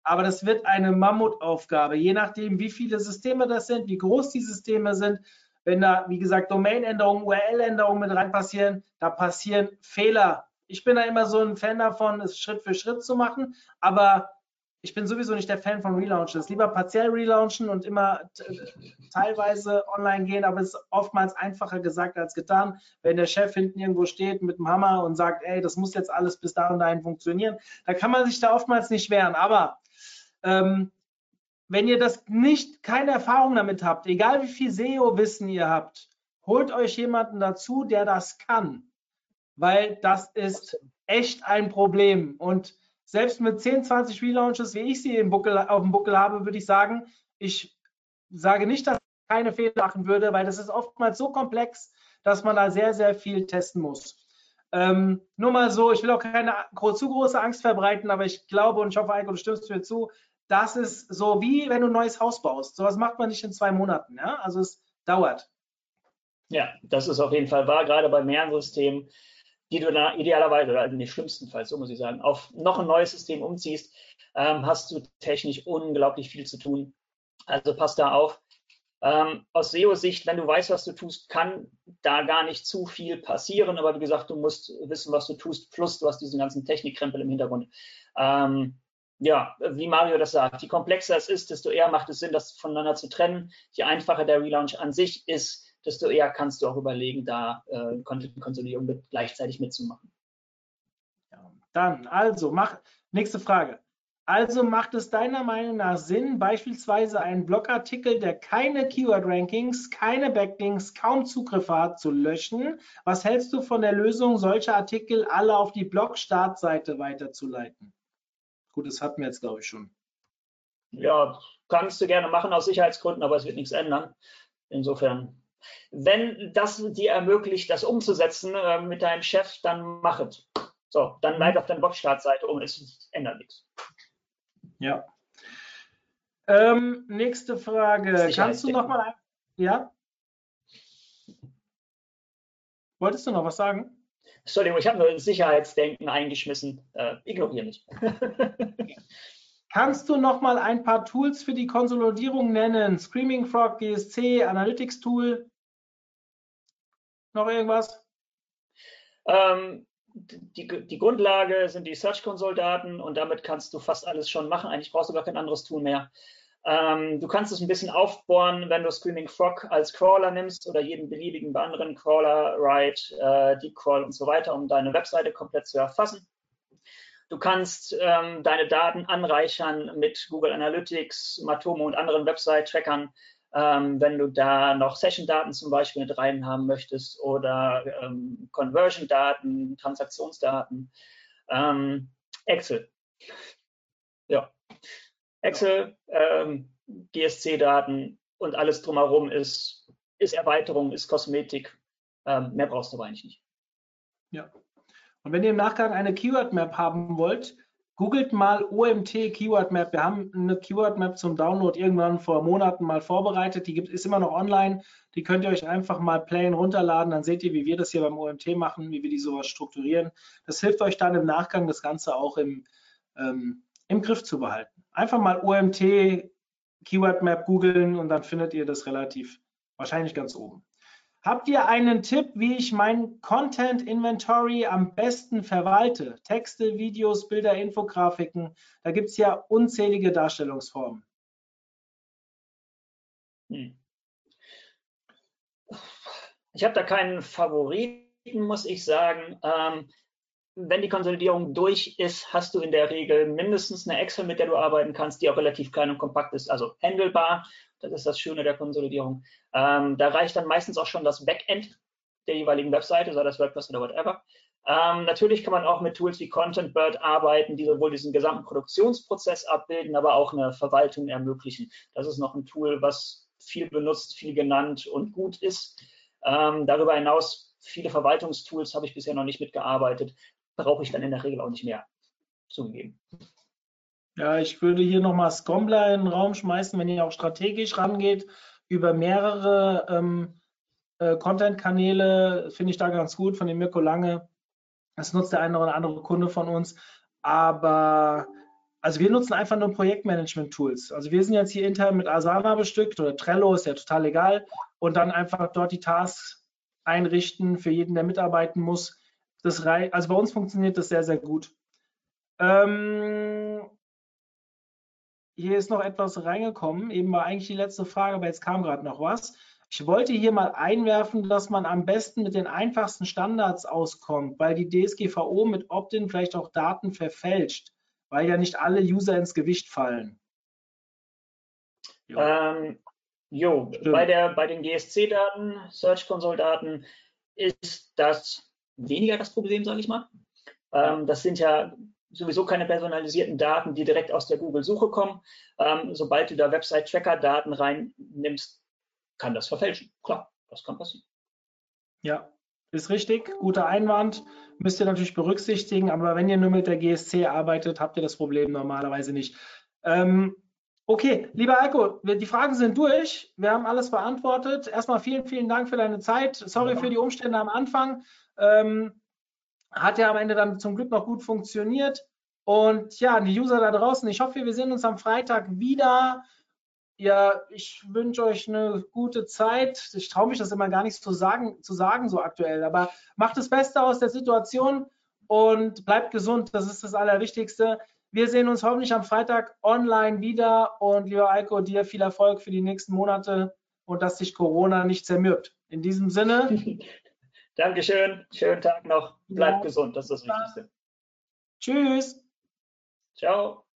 Aber das wird eine Mammutaufgabe, je nachdem, wie viele Systeme das sind, wie groß die Systeme sind. Wenn da, wie gesagt, Domain-Änderungen, URL-Änderungen mit rein passieren, da passieren Fehler. Ich bin da immer so ein Fan davon, es Schritt für Schritt zu machen. Aber ich bin sowieso nicht der Fan von Relaunches. Lieber partiell relaunchen und immer teilweise online gehen, aber es ist oftmals einfacher gesagt als getan. Wenn der Chef hinten irgendwo steht mit dem Hammer und sagt, ey, das muss jetzt alles bis da und dahin funktionieren, da kann man sich da oftmals nicht wehren. Aber ähm, wenn ihr das nicht, keine Erfahrung damit habt, egal wie viel SEO-Wissen ihr habt, holt euch jemanden dazu, der das kann. Weil das ist echt ein Problem. Und selbst mit 10, 20 Relaunches, wie ich sie im Buckel, auf dem Buckel habe, würde ich sagen, ich sage nicht, dass ich keine Fehler machen würde, weil das ist oftmals so komplex, dass man da sehr, sehr viel testen muss. Ähm, nur mal so, ich will auch keine zu große Angst verbreiten, aber ich glaube und ich hoffe, Eiko, du stimmst mir zu, das ist so wie wenn du ein neues Haus baust. Sowas macht man nicht in zwei Monaten. Ja? Also es dauert. Ja, das ist auf jeden Fall wahr, gerade bei mehreren Systemen die du da idealerweise oder in den schlimmsten Fall, so muss ich sagen, auf noch ein neues System umziehst, ähm, hast du technisch unglaublich viel zu tun. Also passt da auf. Ähm, aus SEO-Sicht, wenn du weißt, was du tust, kann da gar nicht zu viel passieren. Aber wie gesagt, du musst wissen, was du tust, plus du hast diesen ganzen Technikkrempel im Hintergrund. Ähm, ja, wie Mario das sagt, je komplexer es ist, desto eher macht es Sinn, das voneinander zu trennen. Je einfacher der Relaunch an sich ist, desto eher kannst du auch überlegen, da äh, Content-Konsolidierung mit, gleichzeitig mitzumachen. Ja, dann, also, mach, nächste Frage. Also macht es deiner Meinung nach Sinn, beispielsweise einen Blogartikel, der keine Keyword-Rankings, keine Backlinks, kaum Zugriffe hat, zu löschen? Was hältst du von der Lösung, solche Artikel alle auf die Blog-Startseite weiterzuleiten? Gut, das hatten wir jetzt, glaube ich, schon. Ja, kannst du gerne machen aus Sicherheitsgründen, aber es wird nichts ändern. Insofern wenn das dir ermöglicht, das umzusetzen äh, mit deinem Chef, dann mach es. So, dann bleib auf deiner Box-Startseite um, es ändert nichts. Ja. Ähm, nächste Frage. Kannst du noch mal ein... Ja? Wolltest du noch was sagen? Entschuldigung, ich habe nur Sicherheitsdenken eingeschmissen. Äh, ignoriere mich. (laughs) Kannst du noch mal ein paar Tools für die Konsolidierung nennen? Screaming Frog, GSC, Analytics Tool? Noch irgendwas? Ähm, die, die, Grundlage sind die Search Console Daten und damit kannst du fast alles schon machen. Eigentlich brauchst du gar kein anderes Tool mehr. Ähm, du kannst es ein bisschen aufbohren, wenn du Screaming Frog als Crawler nimmst oder jeden beliebigen anderen Crawler, Write, äh, Deep Crawl und so weiter, um deine Webseite komplett zu erfassen. Du kannst ähm, deine Daten anreichern mit Google Analytics, Matomo und anderen Website-Trackern, ähm, wenn du da noch Session-Daten zum Beispiel mit rein haben möchtest oder ähm, Conversion-Daten, Transaktionsdaten. Ähm, Excel. Ja. Excel, ähm, GSC-Daten und alles drumherum ist, ist Erweiterung, ist Kosmetik. Ähm, mehr brauchst du aber eigentlich nicht. Ja. Und wenn ihr im Nachgang eine Keyword-Map haben wollt, Googelt mal OMT Keyword Map. Wir haben eine Keyword Map zum Download irgendwann vor Monaten mal vorbereitet. Die gibt, ist immer noch online. Die könnt ihr euch einfach mal plain runterladen. Dann seht ihr, wie wir das hier beim OMT machen, wie wir die sowas strukturieren. Das hilft euch dann im Nachgang, das Ganze auch im, ähm, im Griff zu behalten. Einfach mal OMT Keyword Map googeln und dann findet ihr das relativ wahrscheinlich ganz oben. Habt ihr einen Tipp, wie ich mein Content Inventory am besten verwalte? Texte, Videos, Bilder, Infografiken. Da gibt es ja unzählige Darstellungsformen. Hm. Ich habe da keinen Favoriten, muss ich sagen. Ähm, wenn die Konsolidierung durch ist, hast du in der Regel mindestens eine Excel, mit der du arbeiten kannst, die auch relativ klein und kompakt ist, also handelbar. Das ist das Schöne der Konsolidierung. Ähm, da reicht dann meistens auch schon das Backend der jeweiligen Webseite, sei das WordPress oder whatever. Ähm, natürlich kann man auch mit Tools wie ContentBird arbeiten, die sowohl diesen gesamten Produktionsprozess abbilden, aber auch eine Verwaltung ermöglichen. Das ist noch ein Tool, was viel benutzt, viel genannt und gut ist. Ähm, darüber hinaus, viele Verwaltungstools habe ich bisher noch nicht mitgearbeitet brauche ich dann in der Regel auch nicht mehr zugegeben. Ja, ich würde hier nochmal Scombler in den Raum schmeißen, wenn ihr auch strategisch rangeht, über mehrere ähm, äh, Content-Kanäle, finde ich da ganz gut von dem Mirko Lange. Das nutzt der eine oder andere Kunde von uns. Aber also wir nutzen einfach nur Projektmanagement-Tools. Also wir sind jetzt hier intern mit Asana bestückt oder Trello, ist ja total egal. Und dann einfach dort die Tasks einrichten für jeden, der mitarbeiten muss. Das rei also bei uns funktioniert das sehr, sehr gut. Ähm, hier ist noch etwas reingekommen. Eben war eigentlich die letzte Frage, aber jetzt kam gerade noch was. Ich wollte hier mal einwerfen, dass man am besten mit den einfachsten Standards auskommt, weil die DSGVO mit Opt-in vielleicht auch Daten verfälscht, weil ja nicht alle User ins Gewicht fallen. Jo, ähm, jo bei, der, bei den GSC-Daten, Search Console-Daten ist das weniger das Problem, sage ich mal. Ähm, das sind ja sowieso keine personalisierten Daten, die direkt aus der Google-Suche kommen. Ähm, sobald du da Website-Tracker-Daten reinnimmst, kann das verfälschen. Klar, das kann passieren. Ja, ist richtig. Guter Einwand. Müsst ihr natürlich berücksichtigen. Aber wenn ihr nur mit der GSC arbeitet, habt ihr das Problem normalerweise nicht. Ähm, okay, lieber Alko, die Fragen sind durch. Wir haben alles beantwortet. Erstmal vielen, vielen Dank für deine Zeit. Sorry ja. für die Umstände am Anfang. Ähm, hat ja am Ende dann zum Glück noch gut funktioniert. Und ja, die User da draußen, ich hoffe, wir sehen uns am Freitag wieder. Ja, ich wünsche euch eine gute Zeit. Ich traue mich das immer gar nicht zu sagen, zu sagen so aktuell, aber macht das Beste aus der Situation und bleibt gesund. Das ist das Allerwichtigste. Wir sehen uns hoffentlich am Freitag online wieder und lieber Eiko, dir viel Erfolg für die nächsten Monate und dass sich Corona nicht zermürbt. In diesem Sinne. (laughs) Dankeschön, schönen Tag noch. Bleibt ja. gesund, das ist das Wichtigste. Tschüss. Ciao.